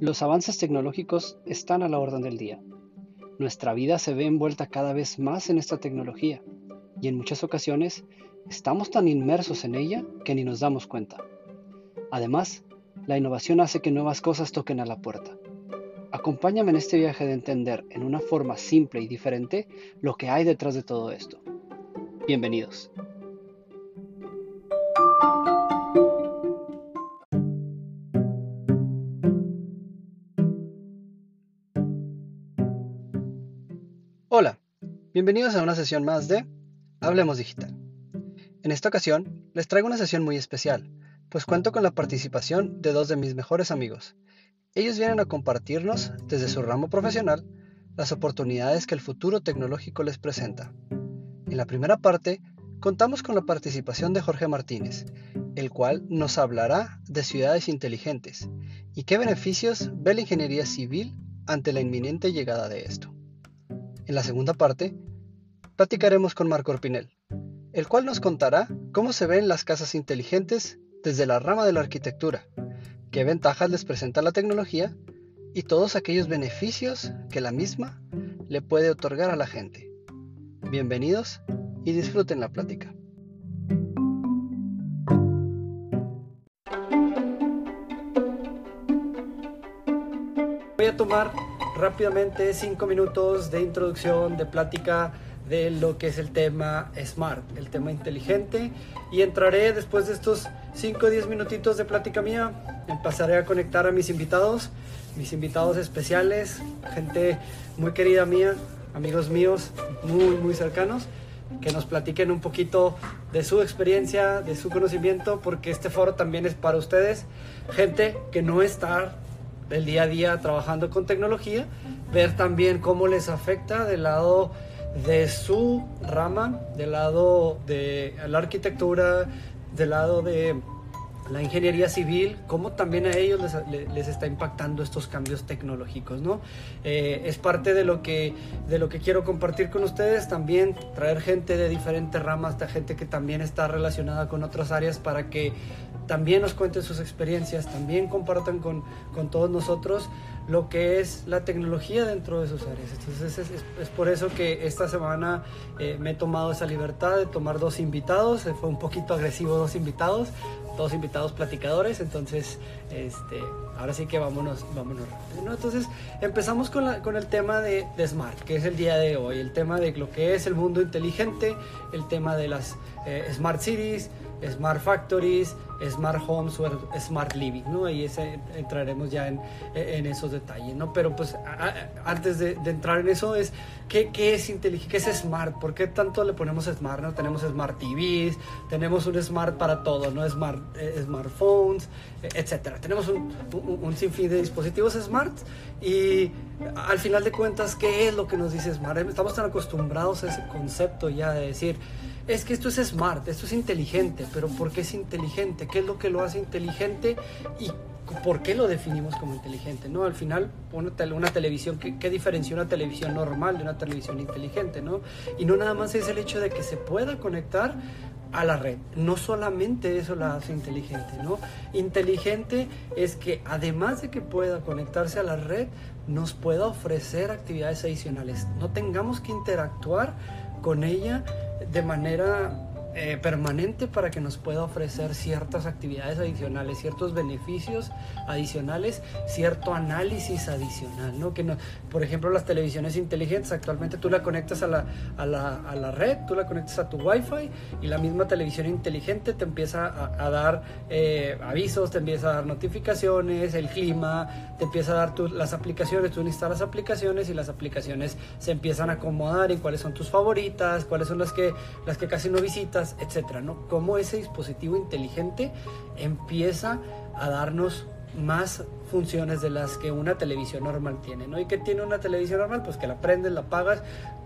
Los avances tecnológicos están a la orden del día. Nuestra vida se ve envuelta cada vez más en esta tecnología y en muchas ocasiones estamos tan inmersos en ella que ni nos damos cuenta. Además, la innovación hace que nuevas cosas toquen a la puerta. Acompáñame en este viaje de entender en una forma simple y diferente lo que hay detrás de todo esto. Bienvenidos. Bienvenidos a una sesión más de Hablemos Digital. En esta ocasión les traigo una sesión muy especial, pues cuento con la participación de dos de mis mejores amigos. Ellos vienen a compartirnos, desde su ramo profesional, las oportunidades que el futuro tecnológico les presenta. En la primera parte, contamos con la participación de Jorge Martínez, el cual nos hablará de ciudades inteligentes y qué beneficios ve la ingeniería civil ante la inminente llegada de esto. En la segunda parte, platicaremos con Marco Orpinel, el cual nos contará cómo se ven las casas inteligentes desde la rama de la arquitectura, qué ventajas les presenta la tecnología y todos aquellos beneficios que la misma le puede otorgar a la gente. Bienvenidos y disfruten la plática. Voy a tomar rápidamente cinco minutos de introducción, de plática de lo que es el tema smart, el tema inteligente. Y entraré después de estos 5 o 10 minutitos de plática mía, pasaré a conectar a mis invitados, mis invitados especiales, gente muy querida mía, amigos míos muy muy cercanos que nos platiquen un poquito de su experiencia, de su conocimiento, porque este foro también es para ustedes, gente que no está el día a día trabajando con tecnología, ver también cómo les afecta del lado de su rama, del lado de la arquitectura, del lado de la ingeniería civil, cómo también a ellos les, está impactando estos cambios tecnológicos, ¿no? Eh, es parte de lo, que, de lo que quiero compartir con ustedes, también traer gente de diferentes ramas, gente que también está relacionada con otras áreas para que también nos cuenten sus experiencias, también compartan con, con todos nosotros lo que es la tecnología dentro de sus áreas. Entonces es, por eso que esta semana eh, me he tomado esa libertad de tomar dos invitados, fue un poquito agresivo dos invitados, dos invitados platicadores, entonces este, ahora sí que vámonos, vámonos rápido. Entonces empezamos con, la, con el tema de, de, Smart, que es el día de hoy, el tema de lo que es el mundo inteligente, el tema de las eh, Smart Cities, Smart Factories, Smart Homes o Smart Living, ¿no? Ahí ese, entraremos ya en, en, esos detalles, ¿no? Pero pues antes de, entrar en eso es, ¿qué, ¿qué, es inteligente? ¿Qué es Smart? ¿Por qué tanto le ponemos Smart, no? Tenemos Smart TVs, tenemos un Smart para todo, ¿no? Smart, eh, smartphones, etcétera. Tenemos un, un, un, sinfín de dispositivos Smart y al final de cuentas, ¿qué es lo que nos dice Smart? Estamos tan acostumbrados a ese concepto ya de decir, es que esto es smart, esto es inteligente, pero ¿por qué es inteligente? ¿Qué es lo que lo hace inteligente? Y ¿por qué lo definimos como inteligente? ¿no? Al final, una, una televisión, ¿qué, ¿qué, diferencia una televisión normal de una televisión inteligente? ¿no? Y no nada más es el hecho de que se pueda conectar a la red. No solamente eso la hace inteligente, ¿no? Inteligente es que además de que pueda conectarse a la red, nos pueda ofrecer actividades adicionales. No tengamos que interactuar con ella de manera eh, permanente para que nos pueda ofrecer ciertas actividades adicionales, ciertos beneficios adicionales, cierto análisis adicional, ¿no? Que no, por ejemplo, las televisiones inteligentes, actualmente tú la conectas a la, a la, a la red, tú la conectas a tu Wi-Fi y la misma televisión inteligente te empieza a, dar eh, avisos, te empieza a dar notificaciones, el clima, te empieza a dar las aplicaciones, tú instalas aplicaciones y las aplicaciones se empiezan a acomodar en cuáles son tus favoritas, cuáles son las que, las que casi no visitas etcétera, ¿no? Cómo ese dispositivo inteligente empieza a darnos más funciones de las que una televisión normal tiene, ¿no? ¿Y qué tiene una televisión normal? Pues que la prendes, la apagas,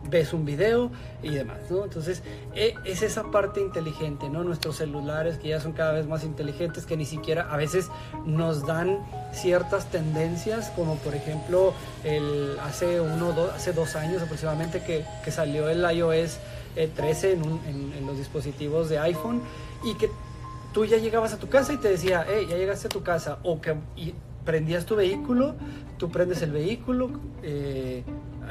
ves un video y demás, ¿no? Entonces, e, es esa parte inteligente, ¿no? Nuestros celulares que ya son cada vez más inteligentes, que ni siquiera a veces nos dan ciertas tendencias, como por ejemplo, el, hace, uno, hace dos años aproximadamente que salió el iOS 13 en, los dispositivos de iPhone y que tú ya llegabas a tu casa y te decía, hey, ya llegaste a tu casa, o que prendías tu vehículo, tú prendes el vehículo, eh,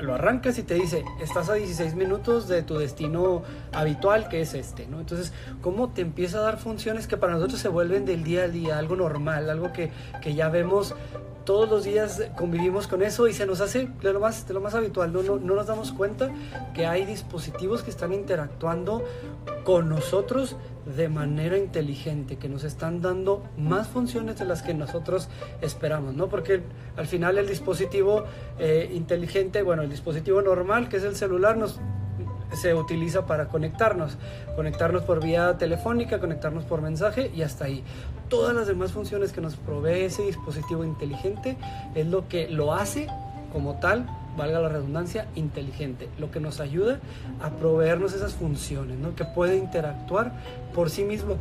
lo arrancas y te dice, estás a 16 minutos de tu destino habitual, que es este, ¿no? Entonces, ¿cómo te empieza a dar funciones que para nosotros se vuelven del día a día, algo normal, algo que, que ya vemos todos los días convivimos con eso y se nos hace de lo más, de lo más habitual. No, no, no, nos damos cuenta que hay dispositivos que están interactuando con nosotros de manera inteligente, que nos están dando más funciones de las que nosotros esperamos, ¿no? Porque al final el dispositivo eh, inteligente, bueno, el dispositivo normal, que es el celular, nos se utiliza para conectarnos, conectarnos por vía telefónica, conectarnos por mensaje y hasta ahí. Todas las demás funciones que nos provee ese dispositivo inteligente es lo que lo hace como tal, valga la redundancia, inteligente, lo que nos ayuda a proveernos esas funciones, ¿no? que puede interactuar por sí mismo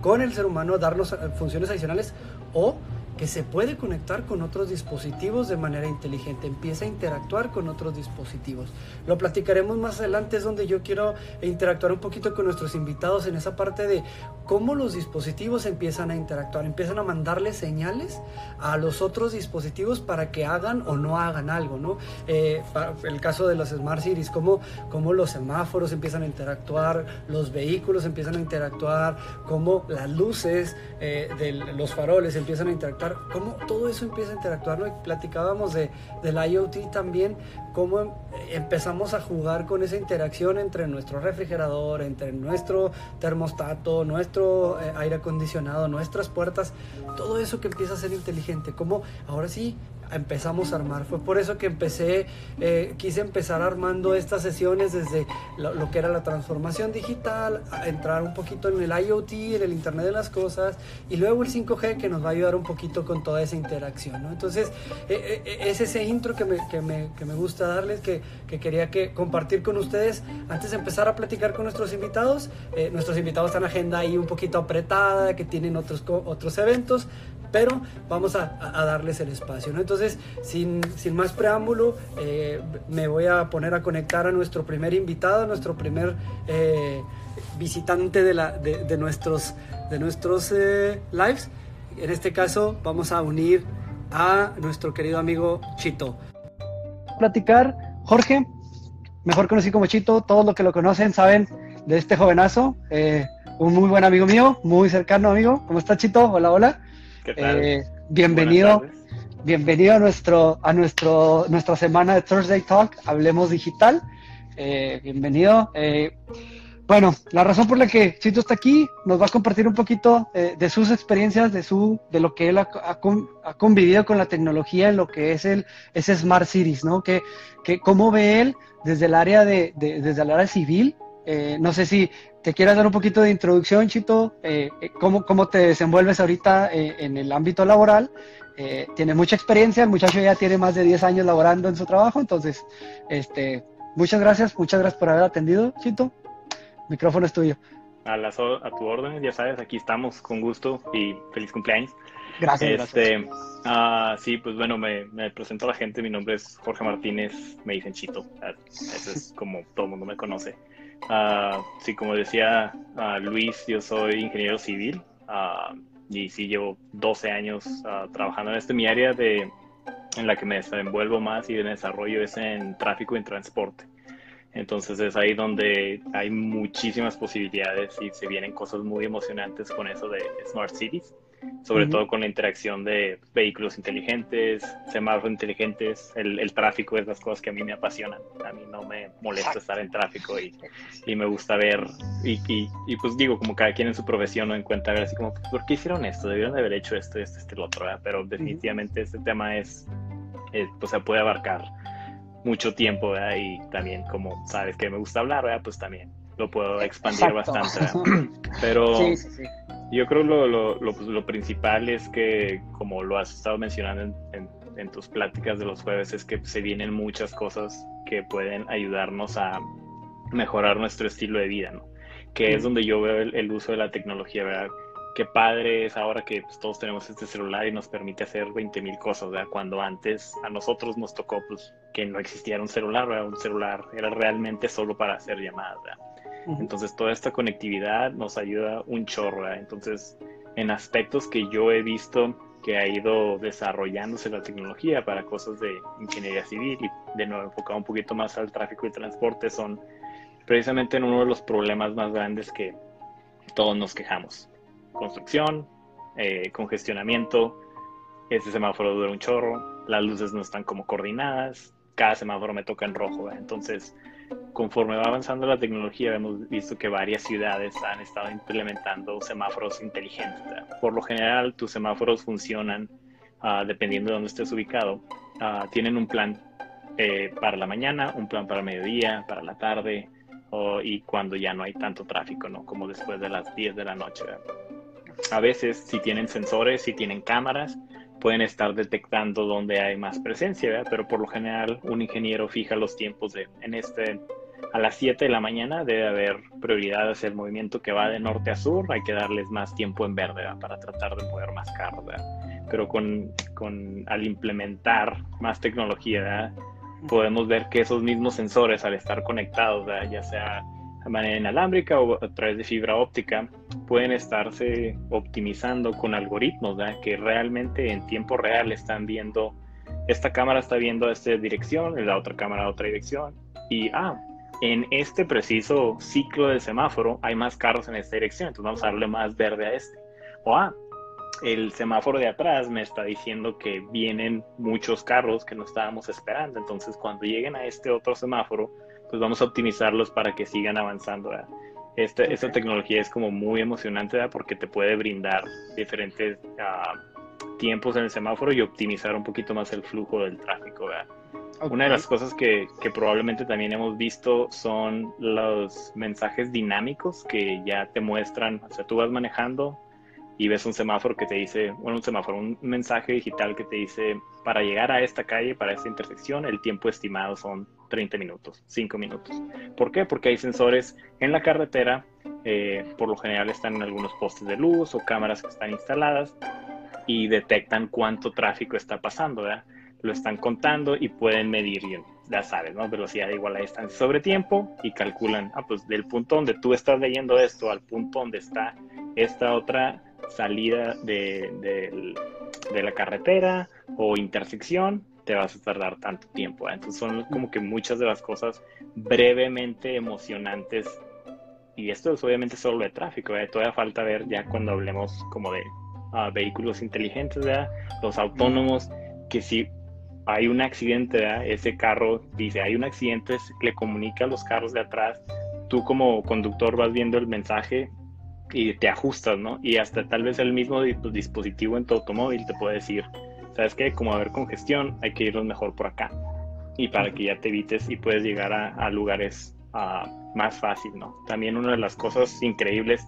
con el ser humano, darnos funciones adicionales o que se puede conectar con otros dispositivos de manera inteligente, empieza a interactuar con otros dispositivos. Lo platicaremos más adelante, es donde yo quiero interactuar un poquito con nuestros invitados en esa parte de cómo los dispositivos empiezan a interactuar, empiezan a mandarle señales a los otros dispositivos para que hagan o no hagan algo, ¿no? Eh, el caso de los Smart Cities, cómo, cómo los semáforos empiezan a interactuar, los vehículos empiezan a interactuar, cómo las luces eh, de los faroles empiezan a interactuar cómo todo eso empieza a interactuar. ¿no? Platicábamos de, del IoT también, cómo empezamos a jugar con esa interacción entre nuestro refrigerador, entre nuestro termostato, nuestro eh, aire acondicionado, nuestras puertas, todo eso que empieza a ser inteligente, cómo ahora sí empezamos a armar. Fue por eso que empecé, eh, quise empezar armando estas sesiones desde lo, que era la transformación digital, a entrar un poquito en el IoT, en el Internet de las Cosas, y luego el 5G que nos va a ayudar un poquito con toda esa interacción. ¿no? Entonces, eh, eh, es ese intro que me, que me, que me gusta darles, que, que, quería que compartir con ustedes antes de empezar a platicar con nuestros invitados. nuestros invitados están en agenda ahí un poquito apretada, que tienen otros, otros eventos, pero vamos a, darles el espacio. Entonces, sin, sin más preámbulo, eh, me voy a poner a conectar a nuestro primer invitado, a nuestro primer eh, visitante de, la, de, nuestros, de nuestros eh, lives. En este caso, vamos a unir a nuestro querido amigo Chito. Platicar, Jorge, mejor conocido como Chito, todos los que lo conocen saben de este jovenazo, un muy buen amigo mío, muy cercano amigo. ¿Cómo está Chito? Hola, hola. Eh, bienvenido, bienvenido a nuestro, a nuestro, nuestra semana de Thursday Talk, Hablemos Digital. Eh, bienvenido. Eh, bueno, la razón por la que Chito está aquí nos va a compartir un poquito de sus experiencias, de su, de lo que él ha, convivido con la tecnología en lo que es el ese Smart Cities, ¿no? Que, que cómo ve él desde el área de, desde el área civil. no sé si ¿Te quieres dar un poquito de introducción, Chito? Eh, eh, ¿cómo, ¿cómo, te desenvuelves ahorita eh, en el ámbito laboral? tiene mucha experiencia, el muchacho ya tiene más de 10 años laborando en su trabajo, entonces, este, muchas gracias, muchas gracias por haber atendido, Chito. El micrófono es tuyo. A, a tu orden, ya sabes, aquí estamos con gusto y feliz cumpleaños. Gracias. Este, ah, sí, pues bueno, me, me, presento a la gente, mi nombre es Jorge Martínez, me dicen Chito, eso es como todo el mundo me conoce. Uh, sí, como decía uh, Luis, yo soy ingeniero civil uh, y sí llevo 12 años trabajando en este. Mi área de, en la que me desenvuelvo más y de desarrollo es en tráfico y en transporte. Entonces es ahí donde hay muchísimas posibilidades y se vienen cosas muy emocionantes con eso de Smart Cities sobre todo con la interacción de vehículos inteligentes, semáforos inteligentes, el, el, tráfico es las cosas que a mí me apasionan. A mí no me molesta estar en tráfico y, y me gusta ver, y, y, pues digo, como cada quien en su profesión no encuentra ver así como, ¿por qué hicieron esto? Debieron de haber hecho esto, esto, este, lo otro, pero definitivamente este tema es, eh, pues se puede abarcar mucho tiempo y también como sabes que me gusta hablar, pues también lo puedo expandir bastante. Pero sí, sí, sí. Yo creo lo, lo, lo, pues, lo, principal es que, como lo has estado mencionando en, en, tus pláticas de los jueves, es que se vienen muchas cosas que pueden ayudarnos a mejorar nuestro estilo de vida, ¿no? Que es donde yo veo el, uso de la tecnología, ¿verdad? Qué padre es ahora que pues, todos tenemos este celular y nos permite hacer 20 mil cosas, ¿verdad? Cuando antes a nosotros nos tocó, pues, que no existiera un celular, ¿verdad? Un celular era realmente solo para hacer llamadas, ¿verdad? Entonces toda esta conectividad nos ayuda un chorro. Entonces en aspectos que yo he visto que ha ido desarrollándose la tecnología para cosas de ingeniería civil y de nuevo enfocado un poquito más al tráfico y transporte son precisamente en uno de los problemas más grandes que todos nos quejamos. Construcción, eh, congestionamiento, ese semáforo dura un chorro, las luces no están como coordinadas, cada semáforo me toca en rojo. Entonces, conforme va avanzando la tecnología, hemos visto que varias ciudades han estado implementando semáforos inteligentes. Por lo general, tus semáforos funcionan ah, dependiendo de dónde estés ubicado. Ah, tienen un plan eh, para la mañana, un plan para el mediodía, para la tarde y cuando ya no hay tanto tráfico, ¿no? Como después de las 10 de la noche. A veces, si tienen sensores, si tienen cámaras, pueden estar detectando dónde hay más presencia, pero por lo general un ingeniero fija los tiempos de en este a las 7 de la mañana debe haber prioridad hacia el movimiento que va de norte a sur, hay que darles más tiempo en verde para tratar de mover más carros, pero con, con, al implementar más tecnología podemos ver que esos mismos sensores al estar conectados, ya sea manera inalámbrica o a través de fibra óptica, pueden estarse optimizando con algoritmos que realmente en tiempo real están viendo, esta cámara está viendo esta dirección, la otra cámara a otra dirección, y ah, en este preciso ciclo de semáforo hay más carros en esta dirección, entonces vamos a darle más verde a este. O ah, el semáforo de atrás me está diciendo que vienen muchos carros que no estábamos esperando, entonces cuando lleguen a este otro semáforo, pues vamos a optimizarlos para que sigan avanzando. Esta, esta, tecnología es como muy emocionante porque te puede brindar diferentes ah, tiempos en el semáforo y optimizar un poquito más el flujo del tráfico. Una de las cosas que, que, probablemente también hemos visto son los mensajes dinámicos que ya te muestran, o sea, tú vas manejando y ves un semáforo que te dice, bueno, un semáforo, un mensaje digital que te dice, para llegar a esta calle, para esta intersección, el tiempo estimado son 30 minutos, 5 minutos. ¿Por qué? Porque hay sensores en la carretera, eh, por lo general están en algunos postes de luz o cámaras que están instaladas y detectan cuánto tráfico está pasando, ¿verdad? Lo están contando y pueden medir, ya sabes, ¿no? Velocidad igual a distancia sobre tiempo y calculan, ah, pues del punto donde tú estás leyendo esto al punto donde está esta otra salida de, de, la carretera o intersección, te vas a tardar tanto tiempo. ¿eh? Entonces son como que muchas de las cosas brevemente emocionantes. Y esto es obviamente solo de tráfico, ¿eh? todavía falta ver ya cuando hablemos como de ah, vehículos inteligentes, los autónomos, que si hay un accidente, ese carro dice, hay un accidente, le comunica a los carros de atrás, tú como conductor vas viendo el mensaje y te ajustas, ¿no? Y hasta tal vez el mismo dispositivo en tu automóvil te puede decir, ¿sabes qué? Como haber congestión, hay que irnos mejor por acá. Y para que ya te evites y puedes llegar a, lugares uh, más fácil, ¿no? También una de las cosas increíbles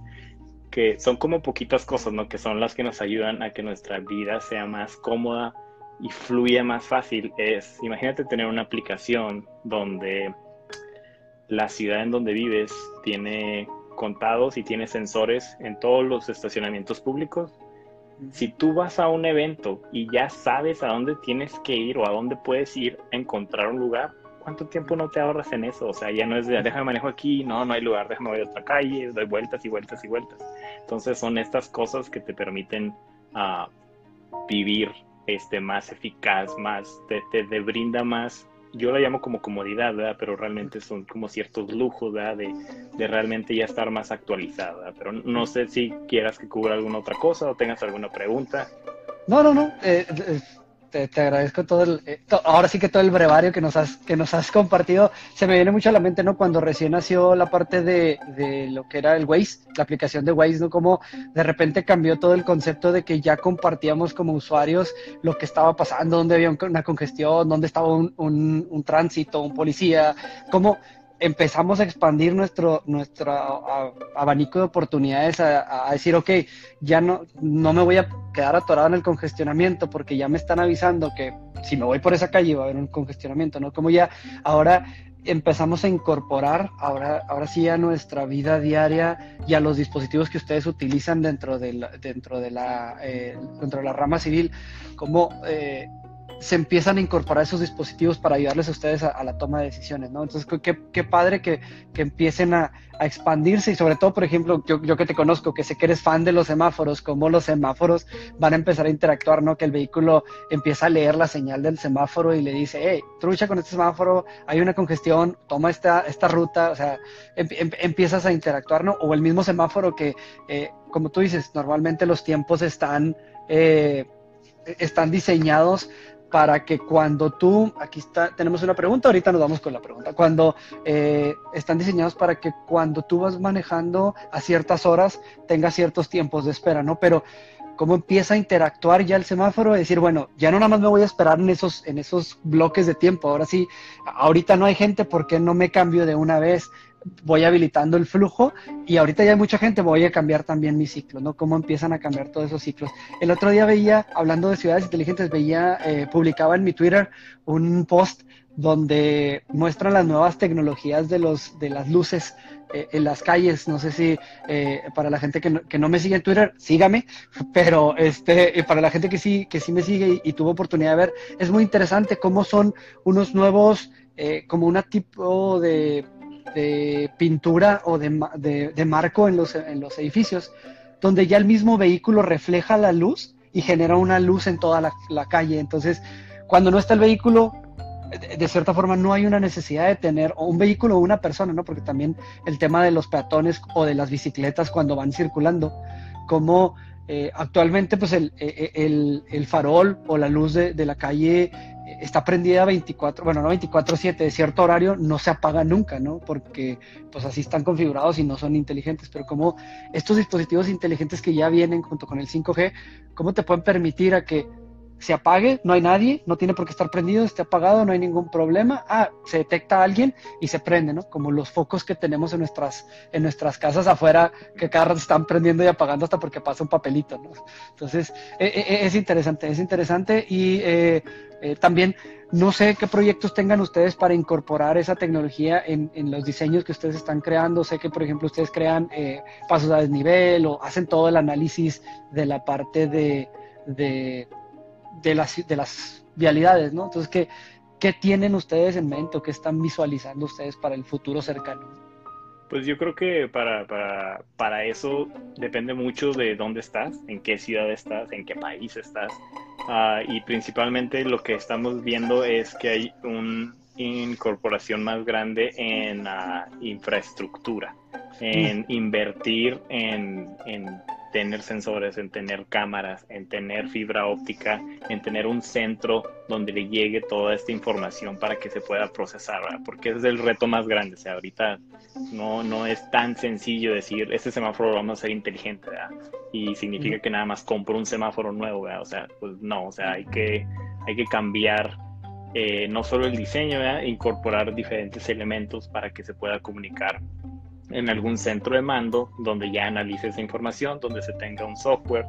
que son como poquitas cosas, ¿no? Que son las que nos ayudan a que nuestra vida sea más cómoda y fluya más fácil es, imagínate tener una aplicación donde la ciudad en donde vives tiene contados y tiene sensores en todos los estacionamientos públicos. Si tú vas a un evento y ya sabes a dónde tienes que ir o a dónde puedes ir a encontrar un lugar, ¿cuánto tiempo no te ahorras en eso? O sea, ya no es de déjame manejo aquí, no, no hay lugar, déjame voy a otra calle, doy vueltas y vueltas y vueltas. Entonces son estas cosas que te permiten uh, vivir este, más eficaz, más, te, te brinda más yo la llamo como comodidad, ¿verdad? Pero realmente son como ciertos lujos, ¿verdad? De, de realmente ya estar más actualizada. Pero no sé si quieras que cubra alguna otra cosa o tengas alguna pregunta. No, no, no. Eh, te, agradezco todo el, eh, ahora sí que todo el brevario que nos has, que nos has compartido. Se me viene mucho a la mente, ¿no? Cuando recién nació la parte de, de lo que era el Waze, la aplicación de Waze, ¿no? Como de repente cambió todo el concepto de que ya compartíamos como usuarios lo que estaba pasando, dónde había una congestión, dónde estaba un, un, un tránsito, un policía, como empezamos a expandir nuestro, nuestro abanico de oportunidades a, decir, ok, ya no, no me voy a quedar atorado en el congestionamiento porque ya me están avisando que si me voy por esa calle va a haber un congestionamiento, ¿no? Como ya ahora empezamos a incorporar ahora, ahora sí a nuestra vida diaria y a los dispositivos que ustedes utilizan dentro de la, dentro de la, eh, dentro de la rama civil, como eh, se empiezan a incorporar esos dispositivos para ayudarles a ustedes a, la toma de decisiones, ¿no? Entonces, qué, qué padre que, que empiecen a, a, expandirse y sobre todo, por ejemplo, yo, yo, que te conozco, que sé que eres fan de los semáforos, cómo los semáforos van a empezar a interactuar, ¿no? Que el vehículo empieza a leer la señal del semáforo y le dice, hey, trucha con este semáforo, hay una congestión, toma esta, esta ruta, o sea, em, em, empiezas a interactuar, ¿no? O el mismo semáforo que, eh, como tú dices, normalmente los tiempos están... Eh, están diseñados para que cuando tú, aquí está, tenemos una pregunta, ahorita nos vamos con la pregunta, cuando eh, están diseñados para que cuando tú vas manejando a ciertas horas tengas ciertos tiempos de espera, ¿no? Pero cómo empieza a interactuar ya el semáforo, decir, bueno, ya no nada más me voy a esperar en esos, en esos bloques de tiempo, ahora sí, ahorita no hay gente, ¿por qué no me cambio de una vez? Voy habilitando el flujo y ahorita ya hay mucha gente, voy a cambiar también mi ciclo, ¿no? Cómo empiezan a cambiar todos esos ciclos. El otro día veía, hablando de ciudades inteligentes, veía, eh, publicaba en mi Twitter un post donde muestran las nuevas tecnologías de, los, de las luces eh, en las calles. No sé si eh, para la gente que no, que no, me sigue en Twitter, sígame, pero este, para la gente que sí, que sí me sigue y, tuvo oportunidad de ver, es muy interesante cómo son unos nuevos, como una tipo de de pintura o de, de, marco en los, en los, edificios, donde ya el mismo vehículo refleja la luz y genera una luz en toda la, la calle. Entonces, cuando no está el vehículo, de, cierta forma no hay una necesidad de tener un vehículo o una persona, ¿no? Porque también el tema de los peatones o de las bicicletas cuando van circulando, como eh, actualmente pues el, e, e, el, el, farol o la luz de, de la calle está prendida 24, bueno, no 24/7, de cierto horario no se apaga nunca, ¿no? Porque pues así están configurados y no son inteligentes, pero como estos dispositivos inteligentes que ya vienen junto con el 5G, ¿cómo te pueden permitir a que se apague, no hay nadie, no tiene por qué estar prendido, esté apagado, no hay ningún problema. Ah, se detecta a alguien y se prende, ¿no? Como los focos que tenemos en nuestras, en nuestras casas afuera, que cada rato están prendiendo y apagando hasta porque pasa un papelito, ¿no? Entonces, e, e, e, es interesante, es interesante y eh, eh, también no sé qué proyectos tengan ustedes para incorporar esa tecnología en, en, los diseños que ustedes están creando. Sé que, por ejemplo, ustedes crean eh, pasos a desnivel o hacen todo el análisis de la parte de de las, de las vialidades, ¿no? Entonces, ¿qué, ¿qué tienen ustedes en mente o qué están visualizando ustedes para el futuro cercano? Pues yo creo que para, para, para, eso depende mucho de dónde estás, en qué ciudad estás, en qué país estás. Uh, y principalmente lo que estamos viendo es que hay una incorporación más grande en uh, infraestructura, en mm. invertir en, en tener sensores, en tener cámaras, en tener fibra óptica, en tener un centro donde le llegue toda esta información para que se pueda procesar, porque ese es el reto más grande. O sea, ahorita no, no es tan sencillo decir, este semáforo lo vamos a hacer inteligente, ¿verdad? Y significa que nada más compro un semáforo nuevo, ¿verdad? O sea, pues no, o sea, hay que, hay que cambiar eh, no solo el diseño, ¿verdad? incorporar diferentes elementos para que se pueda comunicar en algún centro de mando donde ya analice esa información, donde se tenga un software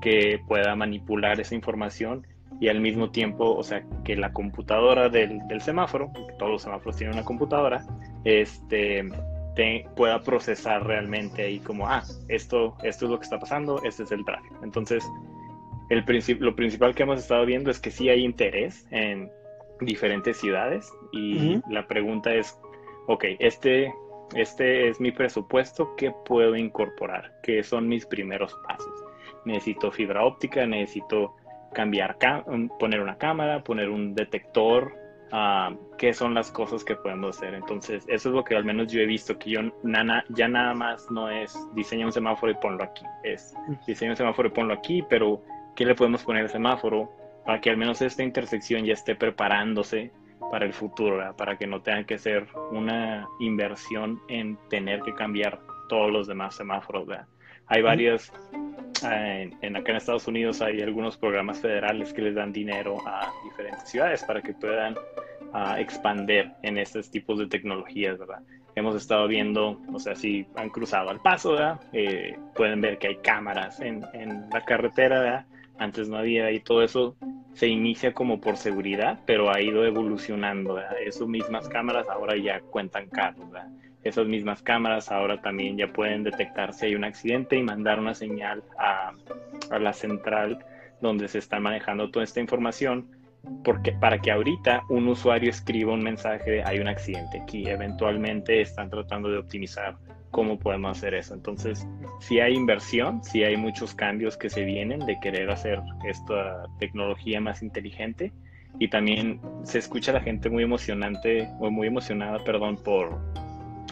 que pueda manipular esa información y al mismo tiempo, o sea, que la computadora del, semáforo, todos los semáforos tienen una computadora, este, pueda procesar realmente ahí como, ah, esto, esto es lo que está pasando, este es el tráfico. Entonces, el lo principal que hemos estado viendo es que sí hay interés en diferentes ciudades y la pregunta es, ok, este este es mi presupuesto, ¿qué puedo incorporar? ¿Qué son mis primeros pasos? Necesito fibra óptica, necesito cambiar, poner una cámara, poner un detector, uh, qué son las cosas que podemos hacer. Entonces, eso es lo que al menos yo he visto, que yo nana, ya nada más no es diseña un semáforo y ponlo aquí, es diseña un semáforo y ponlo aquí, pero ¿qué le podemos poner al semáforo para que al menos esta intersección ya esté preparándose para el futuro, para que no tengan que ser una inversión en tener que cambiar todos los demás semáforos. Hay varias, eh, en, acá en Estados Unidos hay algunos programas federales que les dan dinero a diferentes ciudades para que puedan uh, expander en estos tipos de tecnologías, ¿verdad? Hemos estado viendo, o sea, si han cruzado al paso, eh, pueden ver que hay cámaras en, en la carretera, ¿verdad? Antes no había y todo eso se inicia como por seguridad, pero ha ido evolucionando. Esas mismas cámaras ahora ya cuentan carros. Esas mismas cámaras ahora también ya pueden detectar si hay un accidente y mandar una señal a, a la central donde se está manejando toda esta información porque para que ahorita un usuario escriba un mensaje hay un accidente aquí, eventualmente están tratando de optimizar cómo podemos hacer eso. Entonces, si hay inversión, si hay muchos cambios que se vienen de querer hacer esta tecnología más inteligente y también se escucha a la gente muy emocionante o muy emocionada, perdón, por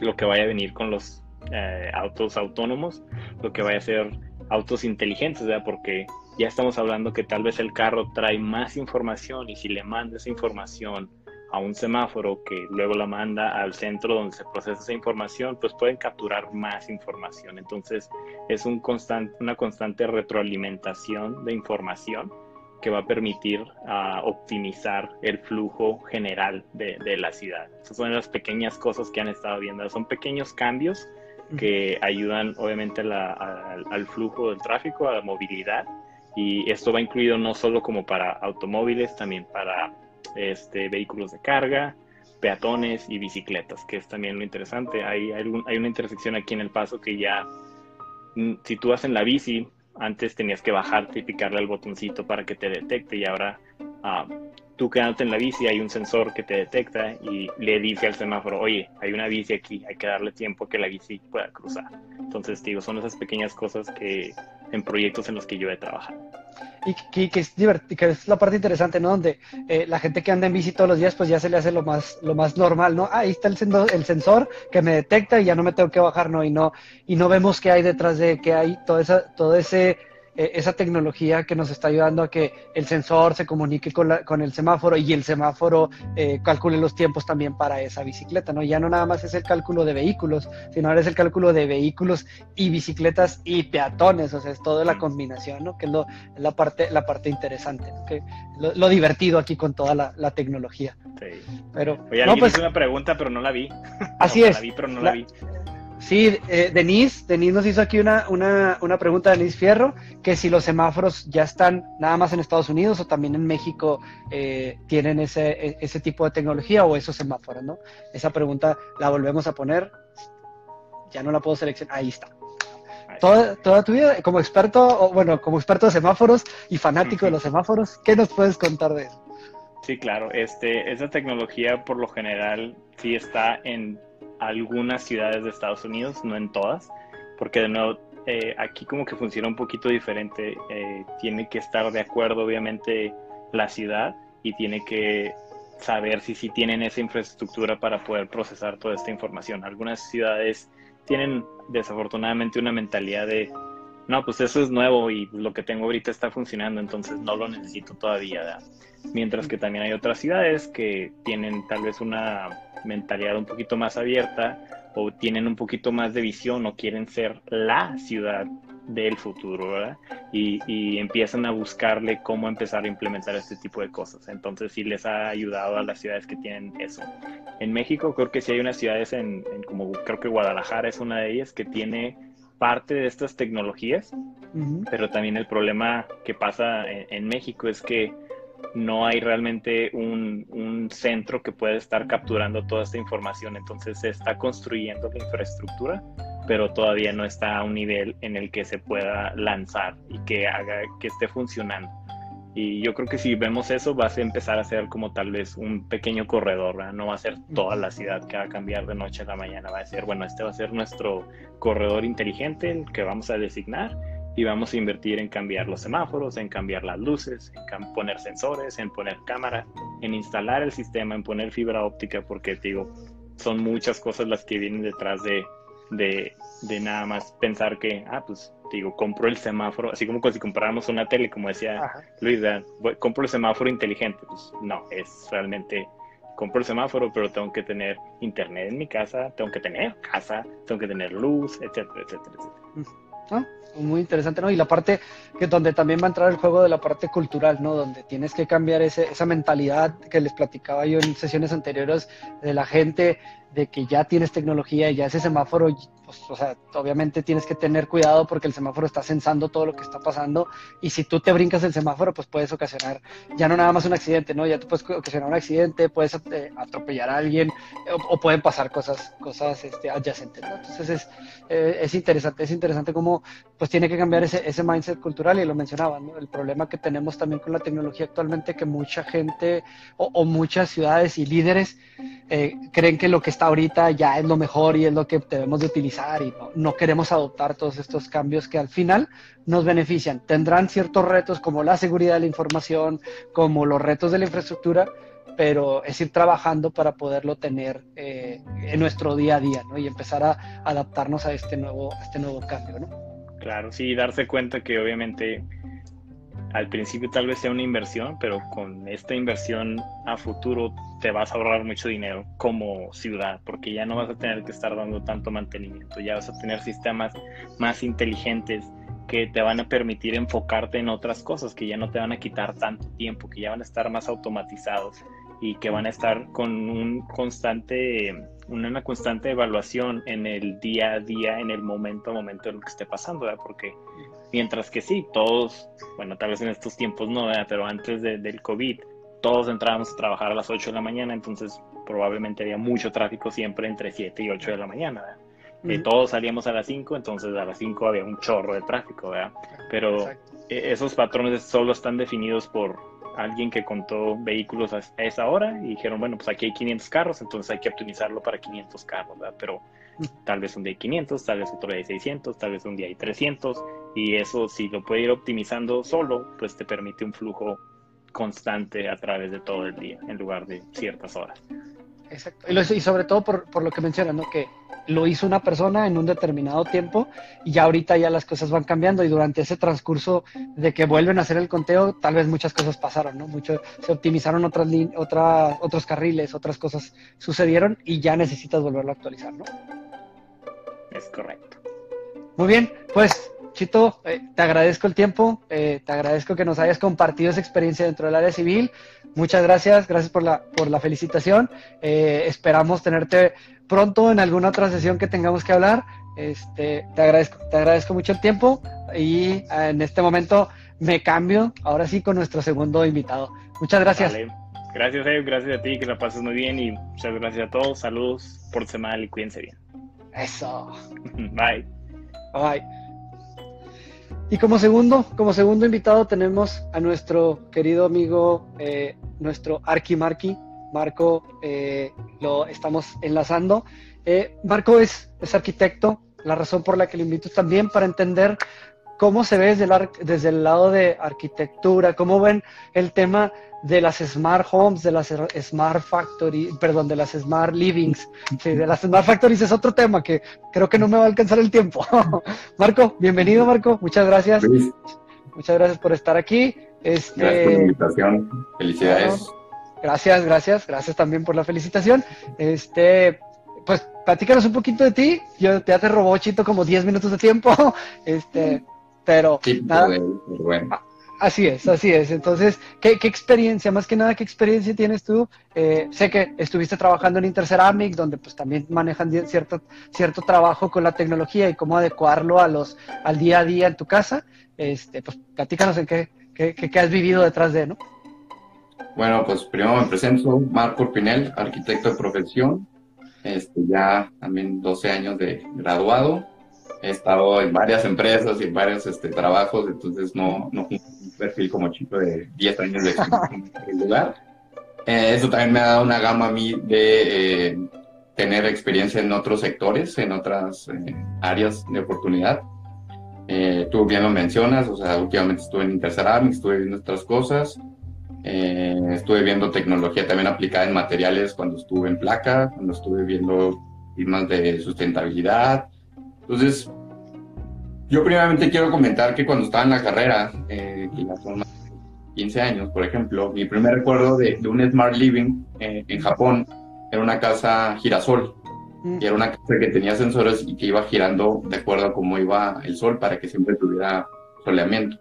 lo que vaya a venir con los eh, autos autónomos, lo que vaya a ser autos inteligentes, ¿verdad? Porque ya estamos hablando que tal vez el carro trae más información y si le manda esa información a un semáforo que luego la manda al centro donde se procesa esa información, pues pueden capturar más información. Entonces es un constante, una constante retroalimentación de información que va a permitir uh, optimizar el flujo general de, de, la ciudad. Esas son las pequeñas cosas que han estado viendo. Son pequeños cambios que ayudan obviamente la, a, al flujo del tráfico, a la movilidad. Y esto va incluido no solo como para automóviles, también para este, vehículos de carga, peatones y bicicletas, que es también lo interesante. Hay, hay, hay, una intersección aquí en El Paso que ya, mm, si tú vas en la bici, antes tenías que bajarte y picarle al botoncito para que te detecte y ahora uh, tú quedándote en la bici hay un sensor que te detecta y le dice al semáforo, oye, hay una bici aquí, hay que darle tiempo a que la bici pueda cruzar. Entonces, digo, son esas pequeñas cosas que en proyectos en los que yo he trabajado. Y que, que es que es la parte interesante, ¿no? Donde eh, la gente que anda en bici todos los días, pues ya se le hace lo más, lo más normal, ¿no? Ah, ahí está el, sensor, el sensor que me detecta y ya no me tengo que bajar, ¿no? Y no, y no vemos qué hay detrás de, que hay todo, esa, todo ese eh, esa tecnología que nos está ayudando a que el sensor se comunique con, la, con el semáforo y el semáforo eh, calcule los tiempos también para esa bicicleta, ¿no? Ya no nada más es el cálculo de vehículos, sino ahora es el cálculo de vehículos y bicicletas y peatones, o sea, es toda la combinación, ¿no? Que es, lo, la, parte, la parte interesante, ¿no? que lo, lo, divertido aquí con toda la, la tecnología. Sí. Pero, Oye, no, pues, una pregunta, pero no la vi. Así no, es. La vi, pero no la, la vi. Sí, eh, Denise, Denise nos hizo aquí una, una, una pregunta, Denise Fierro, que si los semáforos ya están nada más en Estados Unidos o también en México eh, tienen ese, ese tipo de tecnología o esos semáforos, ¿no? Esa pregunta la volvemos a poner, ya no la puedo seleccionar, ahí está. Toda, toda tu vida, como experto, o bueno, como experto de semáforos y fanático uh -huh. de los semáforos, ¿qué nos puedes contar de eso? Sí, claro, este, esa tecnología por lo general sí está en algunas ciudades de Estados Unidos, no en todas, porque de nuevo eh, aquí como que funciona un poquito diferente. Eh, tiene que estar de acuerdo, obviamente, la ciudad y tiene que saber si, si tienen esa infraestructura para poder procesar toda esta información. Algunas ciudades tienen desafortunadamente una mentalidad de, no, pues eso es nuevo y lo que tengo ahorita está funcionando, entonces no lo necesito todavía. Mientras que también hay otras ciudades que tienen tal vez una mentalidad un poquito más abierta o tienen un poquito más de visión o quieren ser la ciudad del futuro, ¿verdad? Y, empiezan a buscarle cómo empezar a implementar este tipo de cosas. Entonces sí les ha ayudado a las ciudades que tienen eso. En México creo que sí hay unas ciudades en como creo que Guadalajara es una de ellas que tiene parte de estas tecnologías, uh -huh. pero también el problema que pasa en, en México es que no hay realmente un, un, centro que pueda estar capturando toda esta información. Entonces se está construyendo la infraestructura, pero todavía no está a un nivel en el que se pueda lanzar y que haga que esté funcionando. Y yo creo que si vemos eso, va a empezar a ser como tal vez un pequeño corredor, ¿verdad? no va a ser toda la ciudad que va a cambiar de noche a la mañana, va a ser, bueno, este va a ser nuestro corredor inteligente, el que vamos a designar y vamos a invertir en cambiar los semáforos, en cambiar las luces, en poner sensores, en poner cámara, en instalar el sistema, en poner fibra óptica, porque digo, son muchas cosas las que vienen detrás de, de, de nada más pensar que, ah, pues digo, compro el semáforo, así como si compráramos una tele, como decía Ajá. Luis, compro el semáforo inteligente, pues no, es realmente compro el semáforo, pero tengo que tener internet en mi casa, tengo que tener casa, tengo que tener luz, etcétera, etcétera, etcétera. Muy interesante, ¿no? Y la parte que donde también va a entrar el juego de la parte cultural, ¿no? Donde tienes que cambiar ese, esa mentalidad que les platicaba yo en sesiones anteriores de la gente, de que ya tienes tecnología, ya ese semáforo pues, o sea, obviamente tienes que tener cuidado porque el semáforo está censando todo lo que está pasando y si tú te brincas el semáforo, pues puedes ocasionar ya no nada más un accidente, ¿no? Ya tú puedes ocasionar un accidente, puedes eh, atropellar a alguien o, pueden pasar cosas, cosas este, adyacentes, ¿no? Entonces es, eh, es interesante, es interesante cómo pues tiene que cambiar ese, ese mindset cultural y lo mencionaba, ¿no? El problema que tenemos también con la tecnología actualmente que mucha gente o, muchas ciudades y líderes eh, creen que lo que está ahorita ya es lo mejor y es lo que debemos de utilizar y no, queremos adoptar todos estos cambios que al final nos benefician. Tendrán ciertos retos como la seguridad de la información, como los retos de la infraestructura, pero es ir trabajando para poderlo tener eh, en nuestro día a día ¿no? y empezar a adaptarnos a este nuevo, este nuevo cambio. ¿no? Claro, sí, darse cuenta que obviamente al principio tal vez sea una inversión, pero con esta inversión a futuro te vas a ahorrar mucho dinero como ciudad, porque ya no vas a tener que estar dando tanto mantenimiento, ya vas a tener sistemas más inteligentes que te van a permitir enfocarte en otras cosas, que ya no te van a quitar tanto tiempo, que ya van a estar más automatizados y que van a estar con constante, una constante evaluación en el día a día, en el momento a momento de lo que esté pasando, ¿verdad? Porque mientras que sí, todos, bueno, tal vez en estos tiempos no, pero antes del COVID, todos entrábamos a trabajar a las 8 de la mañana, entonces probablemente había mucho tráfico siempre entre 7 y 8 de la mañana, ¿verdad? Eh, todos salíamos a las 5, entonces a las 5 había un chorro de tráfico, ¿verdad? Pero e, esos patrones solo están definidos por alguien que contó vehículos a esa hora y dijeron, bueno, pues aquí hay 500 carros, entonces hay que optimizarlo para 500 carros, ¿verdad? Pero tal vez un día hay 500, tal vez otro día hay 600, tal vez un día hay 300 y eso si lo puede ir optimizando solo, pues te permite un flujo constante a través de todo el día en lugar de ciertas horas. Exacto. Y, sobre todo por, por, lo que mencionas, ¿no? Que lo hizo una persona en un determinado tiempo y ya ahorita ya las cosas van cambiando y durante ese transcurso de que vuelven a hacer el conteo, tal vez muchas cosas pasaron, ¿no? Mucho, se optimizaron otras, otra, otros carriles, otras cosas sucedieron y ya necesitas volverlo a actualizar, ¿no? Es correcto. Muy bien, pues Chito, eh, te agradezco el tiempo, eh, te agradezco que nos hayas compartido esa experiencia dentro del área civil. Muchas gracias, gracias por la, por la felicitación. Eh, esperamos tenerte pronto en alguna otra sesión que tengamos que hablar. Este, te agradezco, te agradezco mucho el tiempo y en este momento me cambio ahora sí con nuestro segundo invitado. Muchas gracias. Gracias, Eve, gracias a ti, que la pases muy bien y muchas gracias a todos. Saludos, por semana y cuídense bien. Eso. Bye. Bye. Y como segundo, como segundo invitado tenemos a nuestro querido amigo, eh, nuestro Arqui Marqui, Marco, eh, lo estamos enlazando. Eh, Marco es, es arquitecto, la razón por la que lo invito también para entender cómo se ve desde el, desde el lado de arquitectura, cómo ven el tema de las smart homes, de las smart factory, perdón, de las smart livings. Sí, de las smart factories es otro tema que creo que no me va a alcanzar el tiempo. Marco, bienvenido Marco, muchas gracias. Muchas gracias por estar aquí. Este, gracias por la invitación. Felicidades. gracias, gracias, gracias también por la felicitación. Este, pues platícanos un poquito de ti. Yo ya te robó Chito como 10 minutos de tiempo. Este, pero nada, bueno. Así es, así es. Entonces, ¿qué, experiencia, más que nada, qué experiencia tienes tú? Eh, sé que estuviste trabajando en Interceramic, donde pues también manejan cierto, cierto trabajo con la tecnología y cómo adecuarlo a los, al día a día en tu casa. Este, pues platícanos en qué, qué, has vivido detrás de, ¿no? Bueno, pues primero me presento, Marco Pinel, arquitecto de profesión, este, ya también 12 años de graduado, he estado en varias empresas y en varios este, trabajos, entonces no, no un perfil como chico de 10 años de experiencia en el lugar. Eh, eso también me ha dado una gama a mí de eh, tener experiencia en otros sectores, en otras eh, áreas de oportunidad. tú bien lo mencionas, o sea, últimamente estuve en Interceramic, estuve viendo otras cosas. estuve viendo tecnología también aplicada en materiales cuando estuve en placa, cuando estuve viendo temas de sustentabilidad, entonces, yo primeramente quiero comentar que cuando estaba en la carrera, eh, que ya son 15 años, por ejemplo, mi primer recuerdo de, un Smart Living eh, en Japón era una casa girasol. Mm. Y era una casa que tenía sensores y que iba girando de acuerdo a cómo iba el sol para que siempre tuviera soleamiento.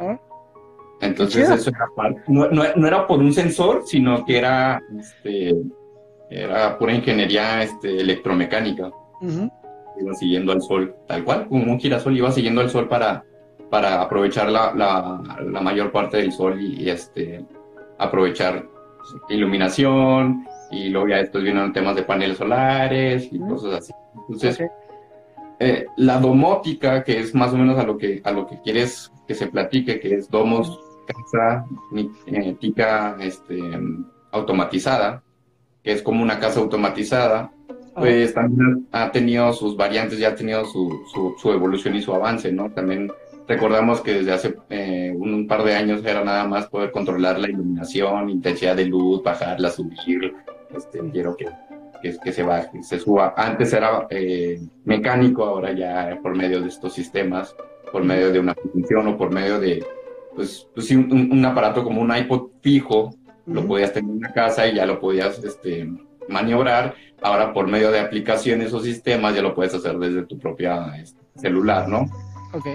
Ah. Entonces, eso era no, no, era por un sensor, sino que era, este, era pura ingeniería este, electromecánica. Iba siguiendo al sol, tal cual, como un girasol iba siguiendo al sol para, para aprovechar la, la, mayor parte del sol y, este, aprovechar iluminación y luego ya después vienen temas de paneles solares y cosas así. Entonces, eh, la domótica, que es más o menos a lo que, a lo que quieres que se platique, que es domos, casa, eh, tica, este, automatizada, que es como una casa automatizada, pues también ha tenido sus variantes, ya ha tenido su, su, evolución y su avance, ¿no? También recordamos que desde hace eh, un par de años era nada más poder controlar la iluminación, intensidad de luz, bajarla, subir, este, quiero que, que, se baje, se suba. Antes era eh, mecánico, ahora ya por medio de estos sistemas, por medio de una función o por medio de, pues, pues un, un, aparato como un iPod fijo, lo podías tener en una casa y ya lo podías este, maniobrar. Ahora por medio de aplicaciones o sistemas ya lo puedes hacer desde tu propia este, celular, ¿no? Ok.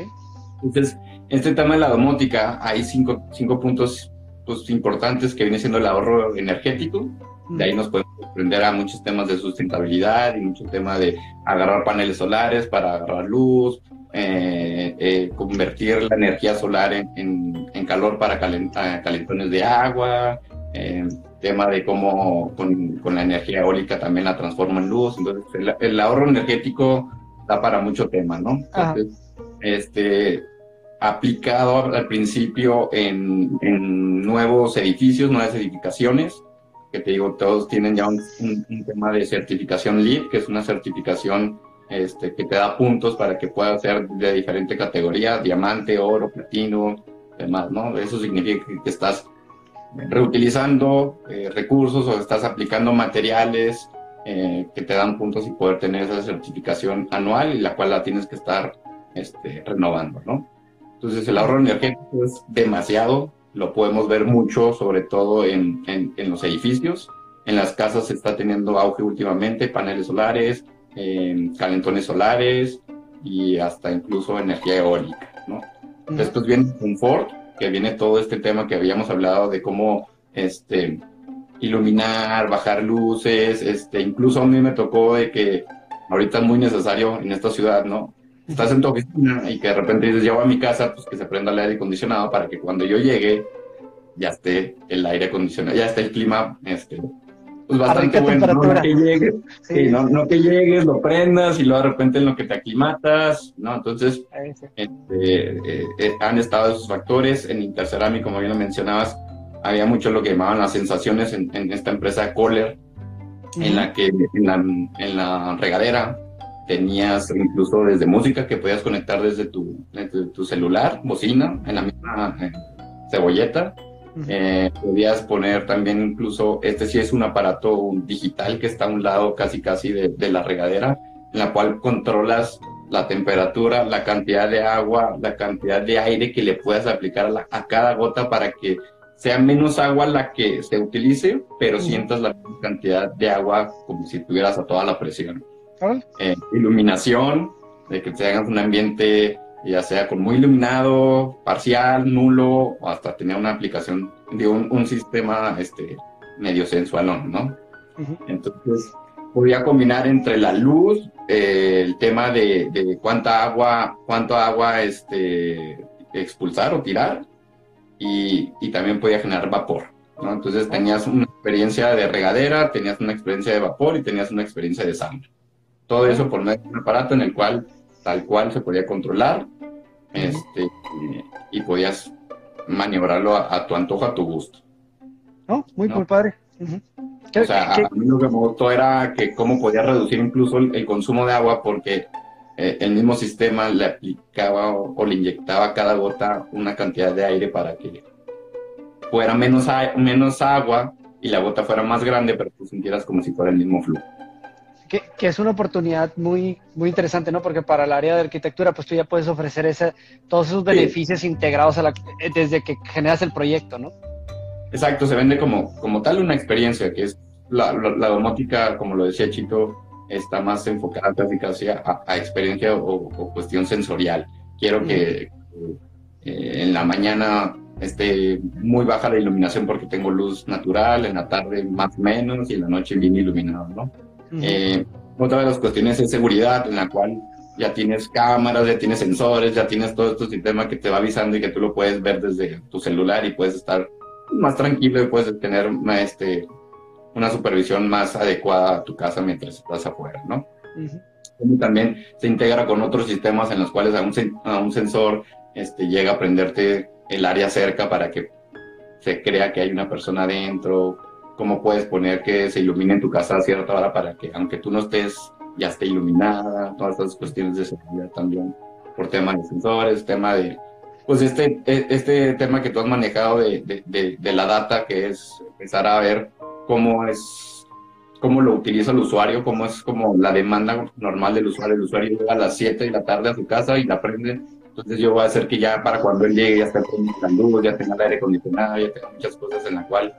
Entonces, este tema de la domótica, hay cinco, cinco puntos pues, importantes que viene siendo el ahorro energético. De ahí nos podemos aprender a muchos temas de sustentabilidad y mucho tema de agarrar paneles solares para agarrar luz, eh, eh, convertir la energía solar en, en, calor para calentones de agua, eh, tema de cómo con, con, la energía eólica también la transforma en luz. Entonces, el, ahorro energético da para mucho tema, ¿no? Entonces, este, aplicado al principio en, en, nuevos edificios, nuevas edificaciones, que te digo, todos tienen ya un, un, tema de certificación LEED, que es una certificación este, que te da puntos para que puedas ser de diferente categoría, diamante, oro, platino, demás, ¿no? Eso significa que estás reutilizando eh, recursos o estás aplicando materiales eh, que te dan puntos y poder tener esa certificación anual y la cual la tienes que estar este, renovando, ¿no? Entonces el ahorro energético es demasiado, lo podemos ver mucho, sobre todo en, en, en los edificios. En las casas se está teniendo auge últimamente, paneles solares, eh, calentones solares y hasta incluso energía eólica, ¿no? Después viene confort, que viene todo este tema que habíamos hablado de cómo este, iluminar, bajar luces, este, incluso a mí me tocó de que ahorita es muy necesario en esta ciudad, ¿no? Estás en tu oficina y que de repente dices, llevo a mi casa, pues que se prenda el aire acondicionado para que cuando yo llegue ya esté el aire acondicionado, ya esté el clima este, pues bastante bueno, ¿no? que llegues, no, que llegues, lo prendas y luego de repente en lo que te aclimatas, ¿no? Entonces, este, eh, eh, han estado esos factores. En Intercerami, como bien lo mencionabas, había mucho lo que llamaban las sensaciones en, esta empresa Kohler, en la que en la, en la, regadera tenías incluso desde música que podías conectar desde tu, tu celular, bocina, en la misma eh, cebolleta eh, podías poner también incluso, este sí es un aparato digital que está a un lado casi casi de, la regadera, en la cual controlas la temperatura, la cantidad de agua, la cantidad de aire que le puedas aplicar a, cada gota para que sea menos agua la que se utilice, pero sientas la cantidad de agua como si tuvieras a toda la presión. Eh, iluminación, de que te hagas un ambiente ya sea con muy iluminado, parcial, nulo, o hasta tenía una aplicación de un, sistema este, medio sensual, ¿no? Entonces, podía combinar entre la luz, eh, el tema de, cuánta agua, cuánto agua este, expulsar o tirar, y, también podía generar vapor, ¿no? Entonces tenías una experiencia de regadera, tenías una experiencia de vapor y tenías una experiencia de sangre. Todo eso por medio de un aparato en el cual tal cual se podía controlar este, y, podías maniobrarlo a, tu antojo, a tu gusto. ¿No? Muy, muy padre. O sea, a mí lo que me gustó era que cómo podía reducir incluso el, consumo de agua porque eh, el mismo sistema le aplicaba o, le inyectaba a cada gota una cantidad de aire para que fuera menos, menos agua y la gota fuera más grande, pero tú sintieras como si fuera el mismo flujo que, es una oportunidad muy, muy interesante, ¿no? Porque para el área de arquitectura, pues tú ya puedes ofrecer ese, todos esos beneficios integrados a la, desde que generas el proyecto, ¿no? Exacto, se vende como, como tal una experiencia, que es la, la, domótica, como lo decía Chito, está más enfocada casi casi a, experiencia o, cuestión sensorial. Quiero que eh, en la mañana esté muy baja la iluminación porque tengo luz natural, en la tarde más o menos y en la noche bien iluminado, ¿no? Eh, Otra de las cuestiones es seguridad, en la cual ya tienes cámaras, ya tienes sensores, ya tienes todo este sistema que te va avisando y que tú lo puedes ver desde tu celular y puedes estar más tranquilo y puedes tener este, una supervisión más adecuada a tu casa mientras estás afuera, ¿no? también se integra con otros sistemas en los cuales a un, a un sensor este, llega a prenderte el área cerca para que se crea que hay una persona adentro, cómo puedes poner que se ilumine en tu casa a cierta hora para que aunque tú no estés, ya esté iluminada, todas esas cuestiones de seguridad también, por tema de sensores, tema de, pues este, e, este tema que tú has manejado de, de, de la data, que es empezar a ver cómo es cómo lo utiliza el usuario, cómo es como la demanda normal del usuario. El usuario llega a las 7 de la tarde a su casa y la prende. Entonces yo voy a hacer que ya para cuando él llegue ya esté con la luz, ya tenga el aire acondicionado, ya tenga muchas cosas en la cual,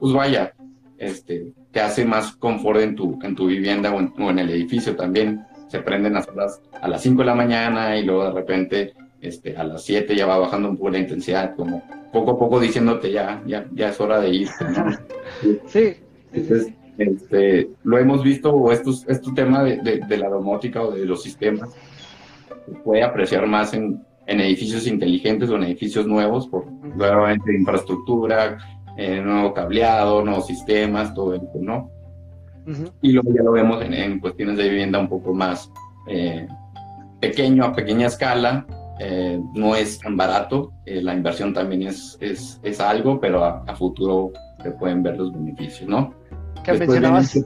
pues vaya, este, te hace más confort en tu, en tu vivienda o en, el edificio también. Se prenden las horas a las 5 de la mañana y luego de repente este, a las 7 ya va bajando un poco la intensidad, como poco a poco diciéndote ya, ya, ya es hora de irte. Sí. Entonces, este, lo hemos visto, o esto, este tema de, de, la domótica o de los sistemas, se puede apreciar más en, en edificios inteligentes o en edificios nuevos, por nuevamente infraestructura, eh, nuevo cableado, nuevos sistemas, todo esto, ¿no? Y luego ya lo vemos en, en, cuestiones de vivienda un poco más eh, pequeño, a pequeña escala, eh, no es tan barato, la inversión también es, es, es algo, pero a, a futuro se pueden ver los beneficios, ¿no? que mencionabas,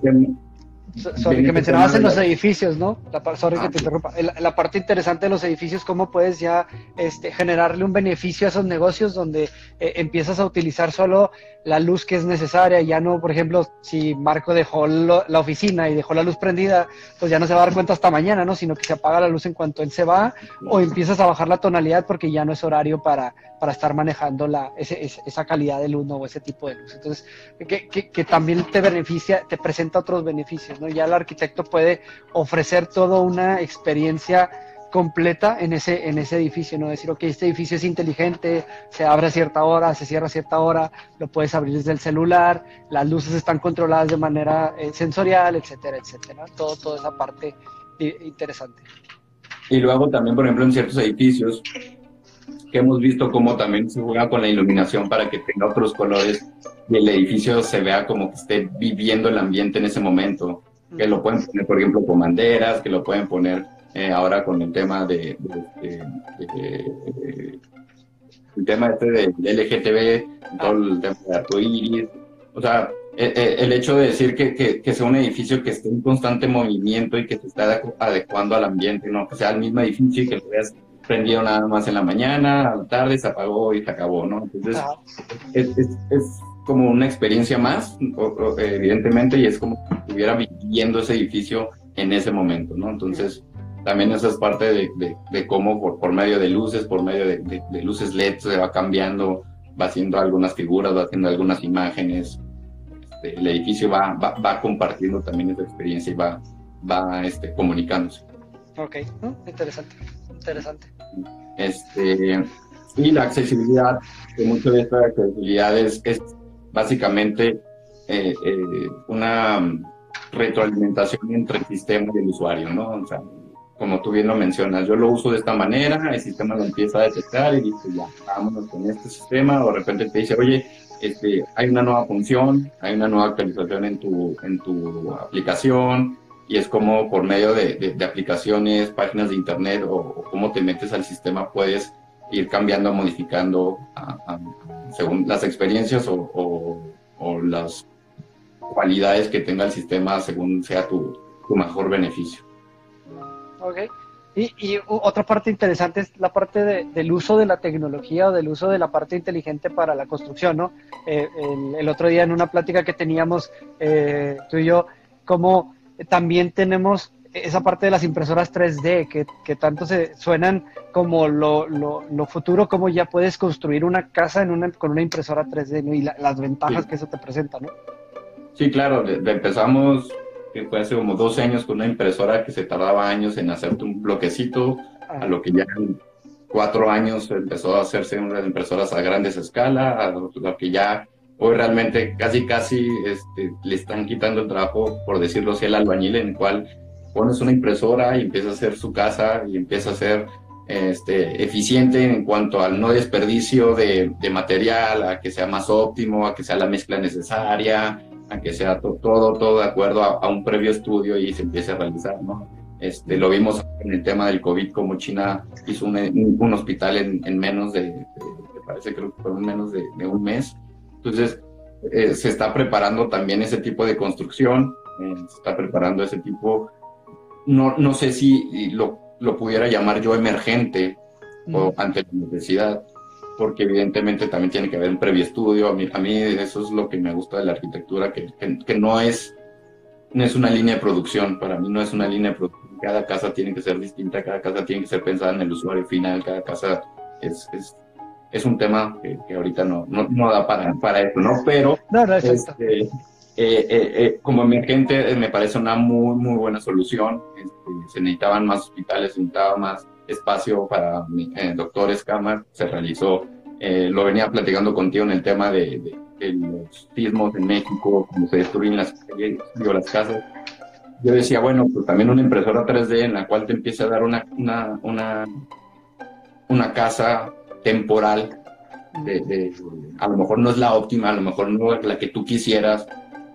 que mencionabas en los edificios, ¿no? La, sorry que ah, te interrumpa. La, parte interesante de los edificios, cómo puedes ya este, generarle un beneficio a esos negocios donde eh, empiezas a utilizar solo la luz que es necesaria, ya no, por ejemplo, si Marco dejó la oficina y dejó la luz prendida, pues ya no se va a dar cuenta hasta mañana, ¿no? Sino que se apaga la luz en cuanto él se va o empiezas a bajar la tonalidad porque ya no es horario para, para estar manejando la, esa calidad de luz ¿no? o ese tipo de luz. Entonces, que, que, que, también te beneficia, te presenta otros beneficios, ¿no? Ya el arquitecto puede ofrecer toda una experiencia completa en ese, en ese edificio, ¿no? Decir, ok, este edificio es inteligente, se abre a cierta hora, se cierra a cierta hora, lo puedes abrir desde el celular, las luces están controladas de manera eh, sensorial, etcétera, etcétera. Todo, toda esa parte interesante. Y luego también, por ejemplo, en ciertos edificios, que hemos visto cómo también se juega con la iluminación para que tenga otros colores y el edificio se vea como que esté viviendo el ambiente en ese momento. Que lo pueden poner, por ejemplo, con banderas, que lo pueden poner eh, ahora con el tema de, el tema este de, LGTB, todo el tema de arcoíris, o sea, e, e, el, hecho de decir que, que, sea un edificio que esté en constante movimiento y que se está adecuando al ambiente, no que sea el mismo edificio y que lo veas prendido nada más en la mañana, a la tarde se apagó y se acabó, ¿no? Entonces, es, es, es, como una experiencia más, evidentemente, y es como si estuviera viviendo ese edificio en ese momento, ¿no? Entonces, también eso es parte de, de, cómo por, por, medio de luces, por medio de, de, luces LED se va cambiando, va haciendo algunas figuras, va haciendo algunas imágenes. Este, el edificio va, va, va, compartiendo también esa experiencia y va, va este, comunicándose. Ok, interesante, interesante. Este, y la accesibilidad, que mucho de esta accesibilidad es, es básicamente eh, eh, una retroalimentación entre el sistema y el usuario, ¿no? O sea, como tú bien lo mencionas, yo lo uso de esta manera, el sistema lo empieza a detectar y dice, ya, vámonos con este sistema, o de repente te dice, oye, este, hay una nueva función, hay una nueva actualización en tu, en tu aplicación, y es como por medio de, de, aplicaciones, páginas de internet o, cómo te metes al sistema puedes ir cambiando, modificando según las experiencias o, o, o, las cualidades que tenga el sistema según sea tu, tu mejor beneficio. Ok. Y, y, otra parte interesante es la parte de, del uso de la tecnología o del uso de la parte inteligente para la construcción, ¿no? Eh, el, otro día en una plática que teníamos eh, tú y yo, como también tenemos esa parte de las impresoras 3D que, que tanto se suenan como lo, lo, lo, futuro, como ya puedes construir una casa en una, con una impresora 3D ¿no? y las ventajas que eso te presenta, ¿no? Sí, claro, empezamos que fue hace como 12 años con una impresora que se tardaba años en hacerte un bloquecito, a lo que ya en cuatro años empezó a hacerse unas impresoras a grandes escala, a lo, que ya hoy realmente casi casi este, le están quitando el trabajo, por decirlo así, al albañil, en el cual pones una impresora y empieza a hacer su casa y empieza a ser este, eficiente en cuanto al no desperdicio de, material, a que sea más óptimo, a que sea la mezcla necesaria, a que sea todo, todo de acuerdo a, un previo estudio y se empiece a realizar, ¿no? Este, lo vimos en el tema del COVID, como China hizo un, hospital en, menos de, me parece que fue en menos de, un mes. Entonces, eh, se está preparando también ese tipo de construcción, eh, se está preparando ese tipo, no, no sé si lo, lo pudiera llamar yo emergente o ante la necesidad, porque evidentemente también tiene que haber un previo estudio. A mí, a mí eso es lo que me gusta de la arquitectura, que, que, no, es, no es una línea de producción, para mí no es una línea de producción. Cada casa tiene que ser distinta, cada casa tiene que ser pensada en el usuario final, cada casa es, es, es un tema que, que ahorita no, no, no, da para, para eso, ¿no? Pero no, no, este, eh, eh, eh, como emergente me parece una muy, muy buena solución. Este, se necesitaban más hospitales, se necesitaba más espacio para doctores, camas, se realizó. lo venía platicando contigo en el tema de, los sismos en México, cómo se destruyen las, las casas. Yo decía, bueno, pues también una impresora 3D en la cual te empieza a dar una, una, una, una casa temporal de, a lo mejor no es la óptima, a lo mejor no es la que tú quisieras,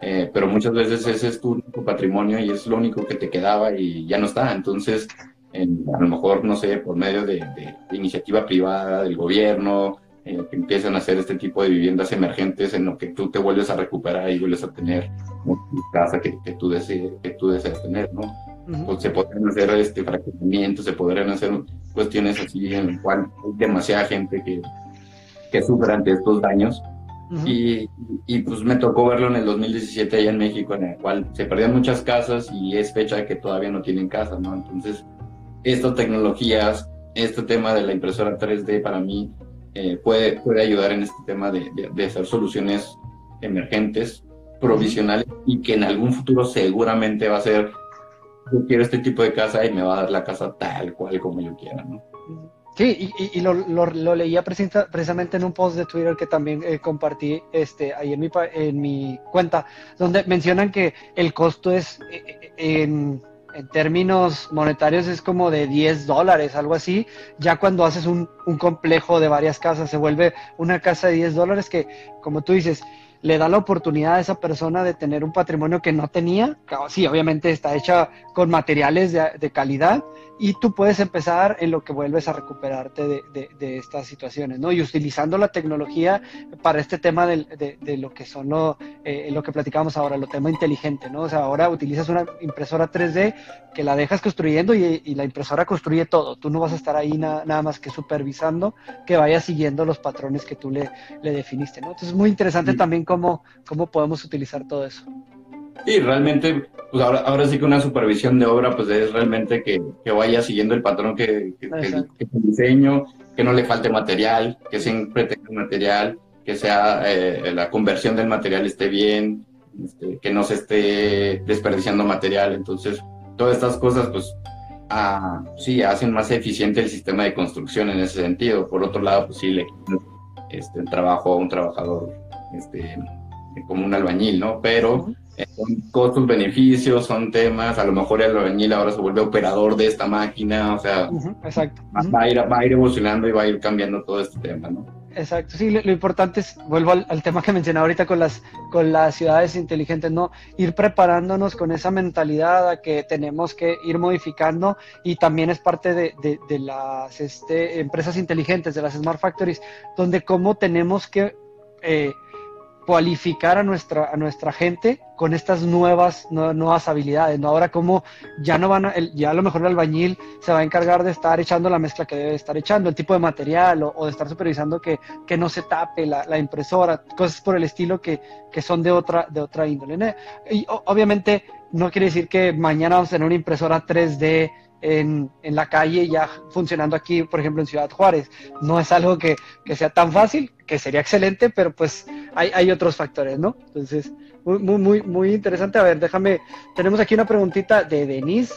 eh, pero muchas veces ese es tu, patrimonio y es lo único que te quedaba y ya no está. Entonces, a lo mejor, no sé, por medio de, iniciativa privada, del gobierno, eh, que empiezan a hacer este tipo de viviendas emergentes en lo que tú te vuelves a recuperar y vuelves a tener casa que, que, tú desees, que tú deseas tener, ¿no? pues se podrían hacer este fraccionamientos, se podrían hacer cuestiones así en las cuales hay demasiada gente que, que sufre ante estos daños y, y, pues me tocó verlo en el 2017 allá en México, en el cual se perdían muchas casas y es fecha de que todavía no tienen casa, ¿no? Entonces, estas tecnologías, este tema de la impresora 3D para mí eh, puede, puede ayudar en este tema de, de, hacer soluciones emergentes, provisionales y que en algún futuro seguramente va a ser, yo quiero este tipo de casa y me va a dar la casa tal cual como yo quiera, ¿no? Sí, y, y lo, lo, leía precisamente en un post de Twitter que también eh, compartí este, ahí en mi, en mi cuenta, donde mencionan que el costo es, eh, eh, en, en, términos monetarios, es como de 10 dólares, algo así. Ya cuando haces un, complejo de varias casas, se vuelve una casa de 10 dólares que, como tú dices, le da la oportunidad a esa persona de tener un patrimonio que no tenía. Sí, obviamente está hecha con materiales de calidad, y tú puedes empezar en lo que vuelves a recuperarte de, de, estas situaciones, ¿no? Y utilizando la tecnología para este tema de, de lo que son lo, eh, lo que platicábamos ahora, lo tema inteligente, ¿no? O sea, ahora utilizas una impresora 3D que la dejas construyendo y, y la impresora construye todo. Tú no vas a estar ahí nada más que supervisando que vaya siguiendo los patrones que tú le, le definiste, ¿no? Entonces es muy interesante también cómo, cómo podemos utilizar todo eso. Sí, realmente, pues ahora, ahora sí que una supervisión de obra, pues es realmente que, que vaya siguiendo el patrón que, que, que, diseño, que no le falte material, que siempre tenga material, que sea eh, la conversión del material esté bien, este, que no se esté desperdiciando material. Entonces, todas estas cosas, pues, ah, sí, hacen más eficiente el sistema de construcción en ese sentido. Por otro lado, pues sí, le este, el trabajo a un trabajador este, como un albañil, ¿no? Pero son costos, beneficios, son temas, a lo mejor el albañil ahora se vuelve operador de esta máquina, o sea, Exacto. Va, a ir, va a ir evolucionando y va a ir cambiando todo este tema, ¿no? Exacto, sí, lo, importante es, vuelvo al, tema que mencionaba ahorita con las, con las ciudades inteligentes, ¿no? Ir preparándonos con esa mentalidad a que tenemos que ir modificando y también es parte de, de, de las este, empresas inteligentes, de las Smart Factories, donde cómo tenemos que... Eh, cualificar a nuestra, a nuestra gente con estas nuevas, nuevas habilidades, ¿no? Ahora como ya no van a, ya a lo mejor el albañil se va a encargar de estar echando la mezcla que debe estar echando, el tipo de material o, de estar supervisando que, que, no se tape la, la, impresora, cosas por el estilo que, que son de otra, de otra índole. Y obviamente no quiere decir que mañana vamos a tener una impresora 3D en, en, la calle ya funcionando aquí, por ejemplo, en Ciudad Juárez. No es algo que, que sea tan fácil, que sería excelente, pero pues hay, hay otros factores, ¿no? Entonces, muy, muy, muy interesante. A ver, déjame, tenemos aquí una preguntita de Denise.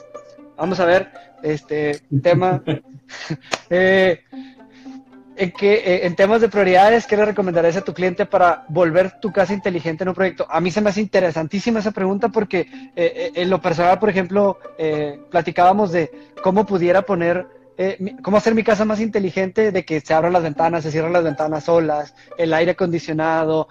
Vamos a ver, este tema. eh, eh, en temas de prioridades, ¿qué le recomendarías a tu cliente para volver tu casa inteligente en un proyecto? A mí se me hace interesantísima esa pregunta porque eh, eh, en lo personal, por ejemplo, platicábamos de cómo pudiera poner, cómo hacer mi casa más inteligente, de que se abran las ventanas, se cierran las ventanas solas, el aire acondicionado,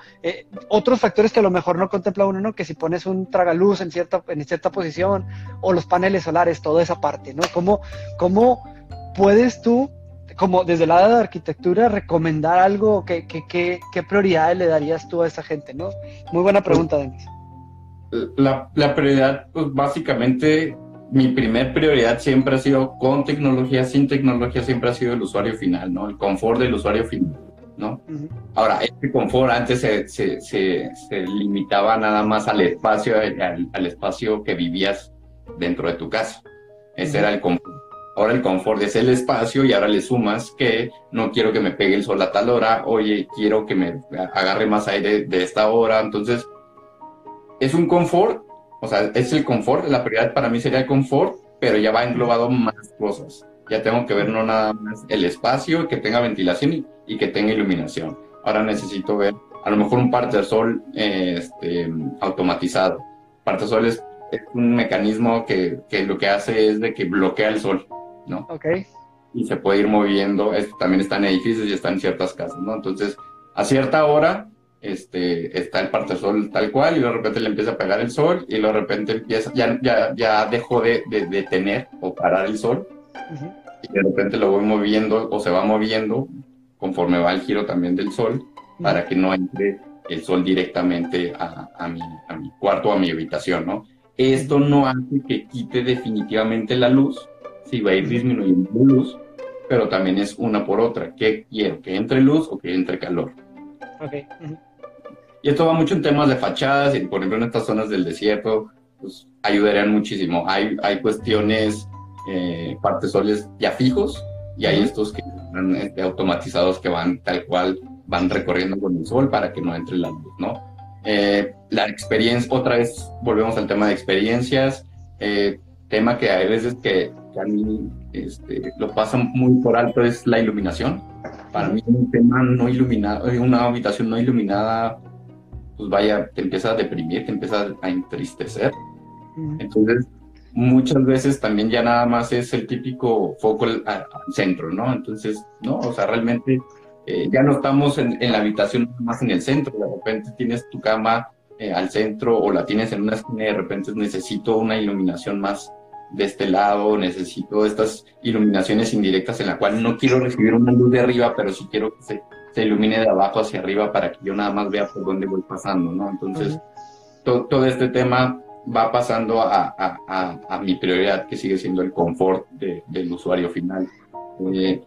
otros factores que a lo mejor no contempla uno, ¿no? Que si pones un tragaluz en cierta, en cierta posición o los paneles solares, toda esa parte, ¿no? ¿Cómo, cómo puedes tú como desde el lado de arquitectura, recomendar algo, ¿qué, qué, qué, prioridades le darías tú a esa gente? ¿no? Muy buena pregunta, Denis. La, la, prioridad, pues básicamente, mi primer prioridad siempre ha sido con tecnología, sin tecnología, siempre ha sido el usuario final, ¿no? El confort del usuario final, ¿no? Ahora, este confort antes se, se, se, limitaba nada más al espacio, al, al, espacio que vivías dentro de tu casa. Ese era el confort Ahora el confort es el espacio y ahora le sumas que no quiero que me pegue el sol a tal hora, oye, quiero que me agarre más aire de esta hora. Entonces, es un confort, o sea, es el confort, la prioridad para mí sería el confort, pero ya va englobado más cosas. Ya tengo que ver no nada más el espacio, que tenga ventilación y, que tenga iluminación. Ahora necesito ver a lo mejor un parte sol este, automatizado. Parte sol es, un mecanismo que, que, lo que hace es de que bloquea el sol. ¿No? Ok. Y se puede ir moviendo, también está en edificios y está en ciertas casas, ¿no? Entonces, a cierta hora este, está el partesol tal cual y de repente le empieza a pegar el sol y de repente empieza, ya, ya, ya dejó de, de, tener o parar el sol y de repente lo voy moviendo o se va moviendo conforme va el giro también del sol para que no entre el sol directamente a, a, mi, a mi cuarto a mi habitación, ¿no? Esto no hace que quite definitivamente la luz, sí va a ir disminuyendo luz, pero también es una por otra. ¿Qué quiero? ¿Que entre luz o que entre calor? Okay. Y esto va mucho en temas de fachadas, y por ejemplo en estas zonas del desierto, pues ayudarían muchísimo. Hay, hay cuestiones, eh, partes soles ya fijos, y hay estos que están este, automatizados que van tal cual, van recorriendo con el sol para que no entre la luz, ¿no? Eh, la experiencia, otra vez volvemos al tema de experiencias, eh, tema que hay veces que que a mí este, lo pasa muy por alto es la iluminación. Para mí un tema no iluminado, eh, una habitación no iluminada, pues vaya, te empieza a deprimir, te empieza a entristecer. Entonces, muchas veces también ya nada más es el típico foco al, centro, ¿no? Entonces, no, o sea, realmente eh, ya no estamos en, la habitación más en el centro, de repente tienes tu cama eh, al centro o la tienes en una esquina y de repente necesito una iluminación más, de este lado, necesito estas iluminaciones indirectas en la cual no quiero recibir una luz de arriba, pero sí quiero que se, se ilumine de abajo hacia arriba para que yo nada más vea por dónde voy pasando, ¿no? Entonces, todo este tema va pasando a, a, a, mi prioridad, que sigue siendo el confort del usuario final. Eh,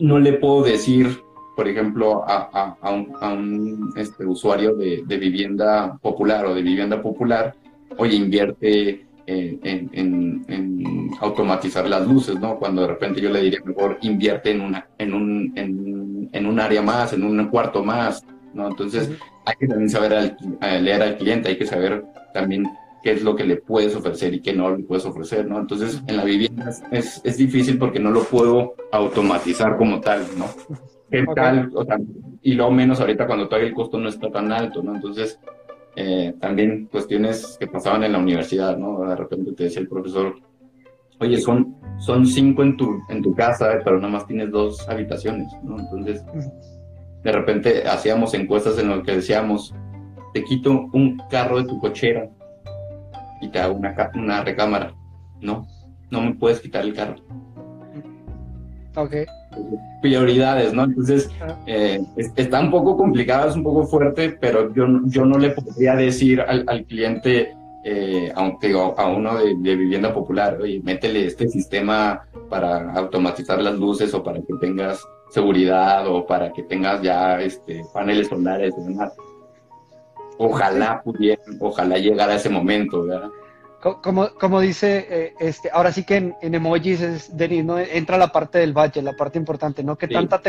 no le puedo decir, por ejemplo, a, un, un este, usuario de, de vivienda popular o de vivienda popular, oye, invierte en, automatizar las luces, ¿no? Cuando de repente yo le diría, mejor invierte en, una, en, un, en, un área más, en un cuarto más, ¿no? Entonces hay que también saber leer al cliente, hay que saber también qué es lo que le puedes ofrecer y qué no le puedes ofrecer, ¿no? Entonces en la vivienda es, es difícil porque no lo puedo automatizar como tal, ¿no? ¿Qué tal? y lo menos ahorita cuando todavía el costo no está tan alto, ¿no? Entonces eh, también cuestiones que pasaban en la universidad, ¿no? De repente te decía el profesor, oye, son, son cinco en tu, en tu casa, pero nada más tienes dos habitaciones, ¿no? Entonces, de repente hacíamos encuestas en las que decíamos, te quito un carro de tu cochera y te hago una, una recámara. No, no me puedes quitar el carro. Ok prioridades, ¿no? Entonces, eh, está un poco complicado, es un poco fuerte, pero yo, yo no le podría decir al, cliente, eh, aunque a uno de, vivienda popular, oye, métele este sistema para automatizar las luces o para que tengas seguridad o para que tengas ya este, paneles solares y demás. Ojalá pudieran, ojalá llegara ese momento, ¿verdad? Como, como dice, eh, este, ahora sí que en, emojis es, Denis, ¿no? entra la parte del budget, la parte importante, ¿no? ¿Qué, tanta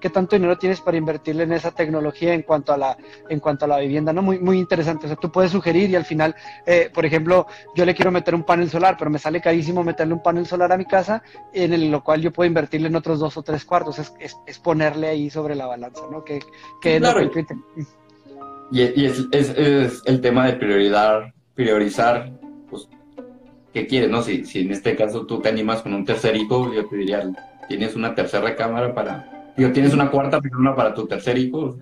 ¿Qué tanto dinero tienes para invertirle en esa tecnología en cuanto a la, en cuanto a la vivienda? ¿no? Muy, muy interesante. O sea, tú puedes sugerir y al final, eh, por ejemplo, yo le quiero meter un panel solar, pero me sale carísimo meterle un panel solar a mi casa, en el, lo cual yo puedo invertirle en otros dos o tres cuartos. Es, es, ponerle ahí sobre la balanza, ¿no? Que, que y, es, es, es el tema de prioridad, priorizar ¿qué quieres? No? Si, si en este caso tú te animas con un tercer hijo, yo te diría, tienes una tercera cámara para, digo, tienes una cuarta, pero una para tu tercer hijo,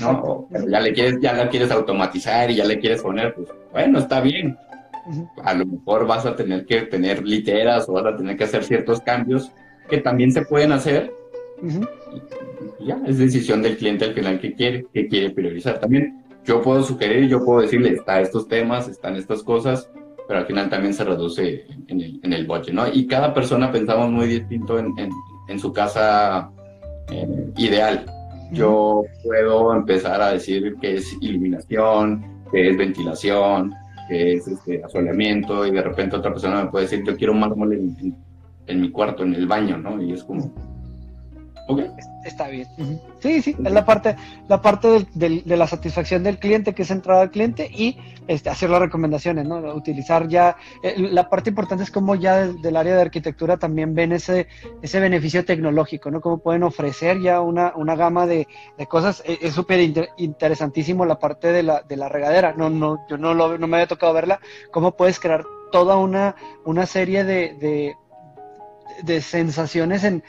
¿no? ya le quieres, ya la quieres automatizar y ya le quieres poner, pues bueno, está bien. A lo mejor vas a tener que tener literas o vas a tener que hacer ciertos cambios que también se pueden hacer. ya, es decisión del cliente al final que quiere, que quiere priorizar. También yo puedo sugerir, yo puedo decirle, está estos temas, están estas cosas, pero al final también se reduce en el, en el budget, ¿no? Y cada persona pensamos muy distinto en, en, su casa eh, ideal. Yo puedo empezar a decir que es iluminación, que es ventilación, que es este, asoleamiento, y de repente otra persona me puede decir, yo quiero un mármol en, en mi cuarto, en el baño, ¿no? Y es como, Está bien. Sí, sí, es la parte, la parte de la satisfacción del cliente, que es entrar al cliente y este, hacer las recomendaciones, ¿no? Utilizar ya, eh, la parte importante es cómo ya del, área de arquitectura también ven ese, ese beneficio tecnológico, ¿no? Cómo pueden ofrecer ya una, una gama de, cosas. E, es súper interesantísimo la parte de la, de la regadera. No, no, yo no, lo, no me había tocado verla. Cómo puedes crear toda una, una serie de de sensaciones en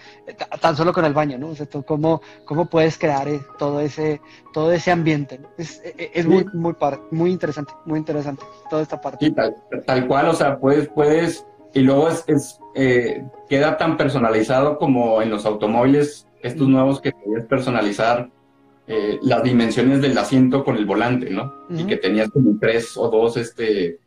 tan solo con el baño, ¿no? O sea, cómo, cómo puedes crear eh, todo ese, todo ese ambiente. Es, e, e, muy, muy, muy interesante, muy interesante toda esta parte. tal, cual, o sea, puedes, puedes, y luego es, es eh, queda tan personalizado como en los automóviles, estos nuevos que puedes personalizar eh, las dimensiones del asiento con el volante, ¿no? Y que tenías como tres o dos, este,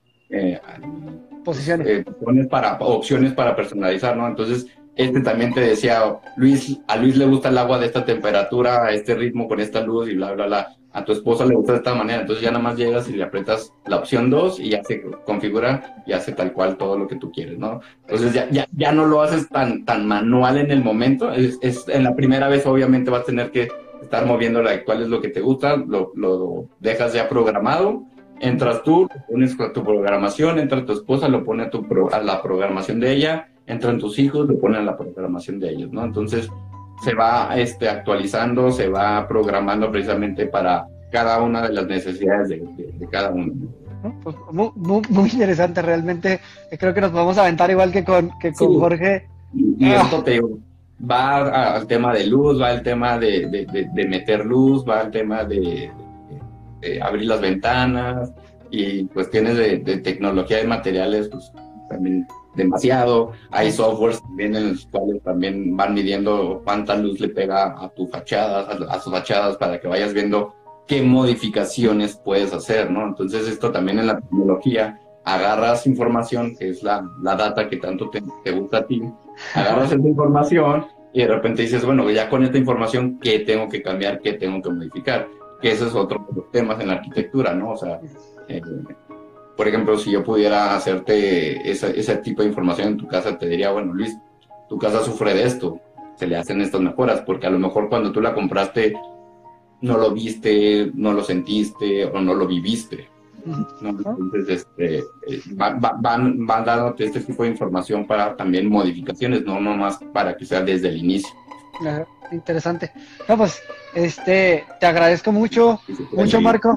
posiciones. Eh, para, opciones para personalizar, ¿no? Entonces, este también te decía, Luis, a Luis le gusta el agua de esta temperatura, a este ritmo, con esta luz y bla, bla, bla. A tu esposa le gusta de esta manera. Entonces ya nada más llegas y le aprietas la opción 2 y ya se configura y hace tal cual todo lo que tú quieres, ¿no? Entonces ya, ya, ya no lo haces tan, tan manual en el momento. Es, es, en la primera vez obviamente vas a tener que estar moviéndola cuál es lo que te gusta, lo, lo dejas ya programado Entras tú, pones tu programación, entra tu esposa, lo pone a, tu a la programación de ella, entran tus hijos, lo ponen a la programación de ellos, ¿no? Entonces se va este, actualizando, se va programando precisamente para cada una de las necesidades de, cada uno. Pues muy, muy, interesante, realmente creo que nos vamos a aventar igual que con, que con Jorge. Y, ah. esto te va al tema de luz, va al tema de, de meter luz, va al tema de abrir las ventanas y cuestiones de, tecnología de materiales, pues también demasiado. Hay softwares también en los cuales también van midiendo cuánta luz le pega a tu fachada, a, sus fachadas, para que vayas viendo qué modificaciones puedes hacer, ¿no? Entonces esto también en la tecnología, agarras información, que es la, la data que tanto te, te gusta a ti, agarras esa información y de repente dices, bueno, ya con esta información, ¿qué tengo que cambiar? ¿Qué tengo que modificar? Que ese es otro de los temas en la arquitectura, ¿no? O sea, eh, por ejemplo, si yo pudiera hacerte ese tipo de información en tu casa, te diría, bueno, Luis, tu casa sufre de esto, se le hacen estas mejoras, porque a lo mejor cuando tú la compraste no lo viste, no lo sentiste o no lo viviste. Entonces, este, eh, van, van dándote este tipo de información para también modificaciones, no nomás para que sea desde el inicio. interesante. No, pues este, te agradezco mucho, mucho Marco.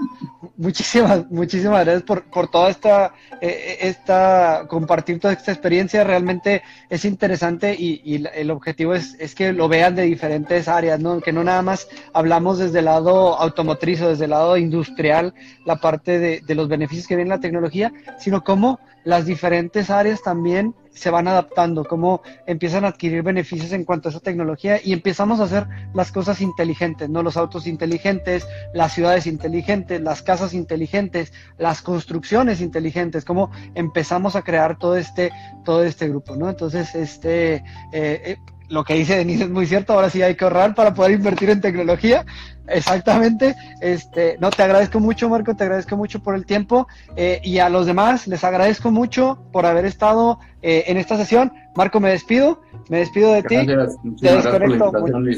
Muchísimas, muchísimas gracias por, por toda esta, eh, esta, compartir toda esta experiencia. Realmente es interesante y, el objetivo es, es, que lo vean de diferentes áreas, ¿no? Que no nada más hablamos desde el lado automotriz o desde el lado industrial, la parte de, de los beneficios que viene la tecnología, sino cómo las diferentes áreas también se van adaptando, cómo empiezan a adquirir beneficios en cuanto a esa tecnología y empezamos a hacer las cosas inteligentes, ¿no? Los autos inteligentes, las ciudades inteligentes, las casas inteligentes, las construcciones inteligentes, cómo empezamos a crear todo este, todo este grupo, ¿no? Entonces, este, eh, eh, lo que dice Denise es muy cierto, ahora sí hay que ahorrar para poder invertir en tecnología. Exactamente. Este, no, te agradezco mucho, Marco, te agradezco mucho por el tiempo. Eh, y a los demás, les agradezco mucho por haber estado eh, en esta sesión. Marco, me despido, me despido de ti. Te desconecto.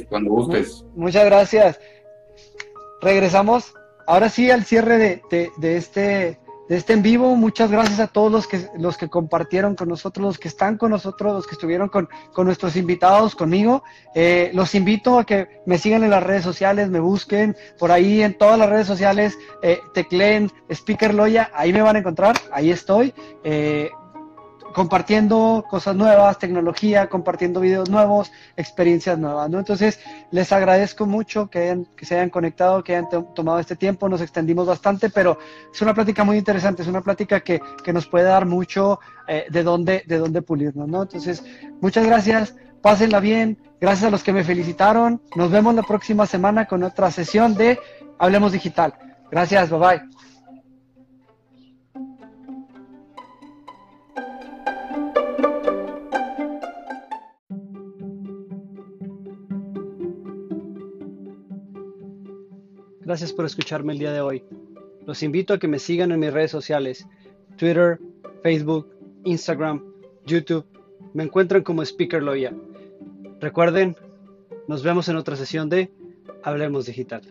cuando gustes. Muchas gracias. Regresamos ahora sí al cierre de, de este de este en vivo. Muchas gracias a todos los que, los que compartieron con nosotros, los que están con nosotros, los que estuvieron con, con nuestros invitados, conmigo. Eh, los invito a que me sigan en las redes sociales, me busquen por ahí en todas las redes sociales, eh, tecleen Speaker Loya, ahí me van a encontrar, ahí estoy. Eh, compartiendo cosas nuevas, tecnología, compartiendo videos nuevos, experiencias nuevas, ¿no? Entonces, les agradezco mucho que, que se hayan conectado, que hayan tomado este tiempo, nos extendimos bastante, pero es una plática muy interesante, es una plática que, que nos puede dar mucho eh, de, dónde, de dónde pulirnos, ¿no? Entonces, muchas gracias, pásenla bien, gracias a los que me felicitaron, nos vemos la próxima semana con otra sesión de Hablemos Digital. Gracias, bye bye. Gracias por escucharme el día de hoy. Los invito a que me sigan en mis redes sociales, Twitter, Facebook, Instagram, YouTube. Me encuentran como Speaker Loya. Recuerden, nos vemos en otra sesión de Hablemos Digital.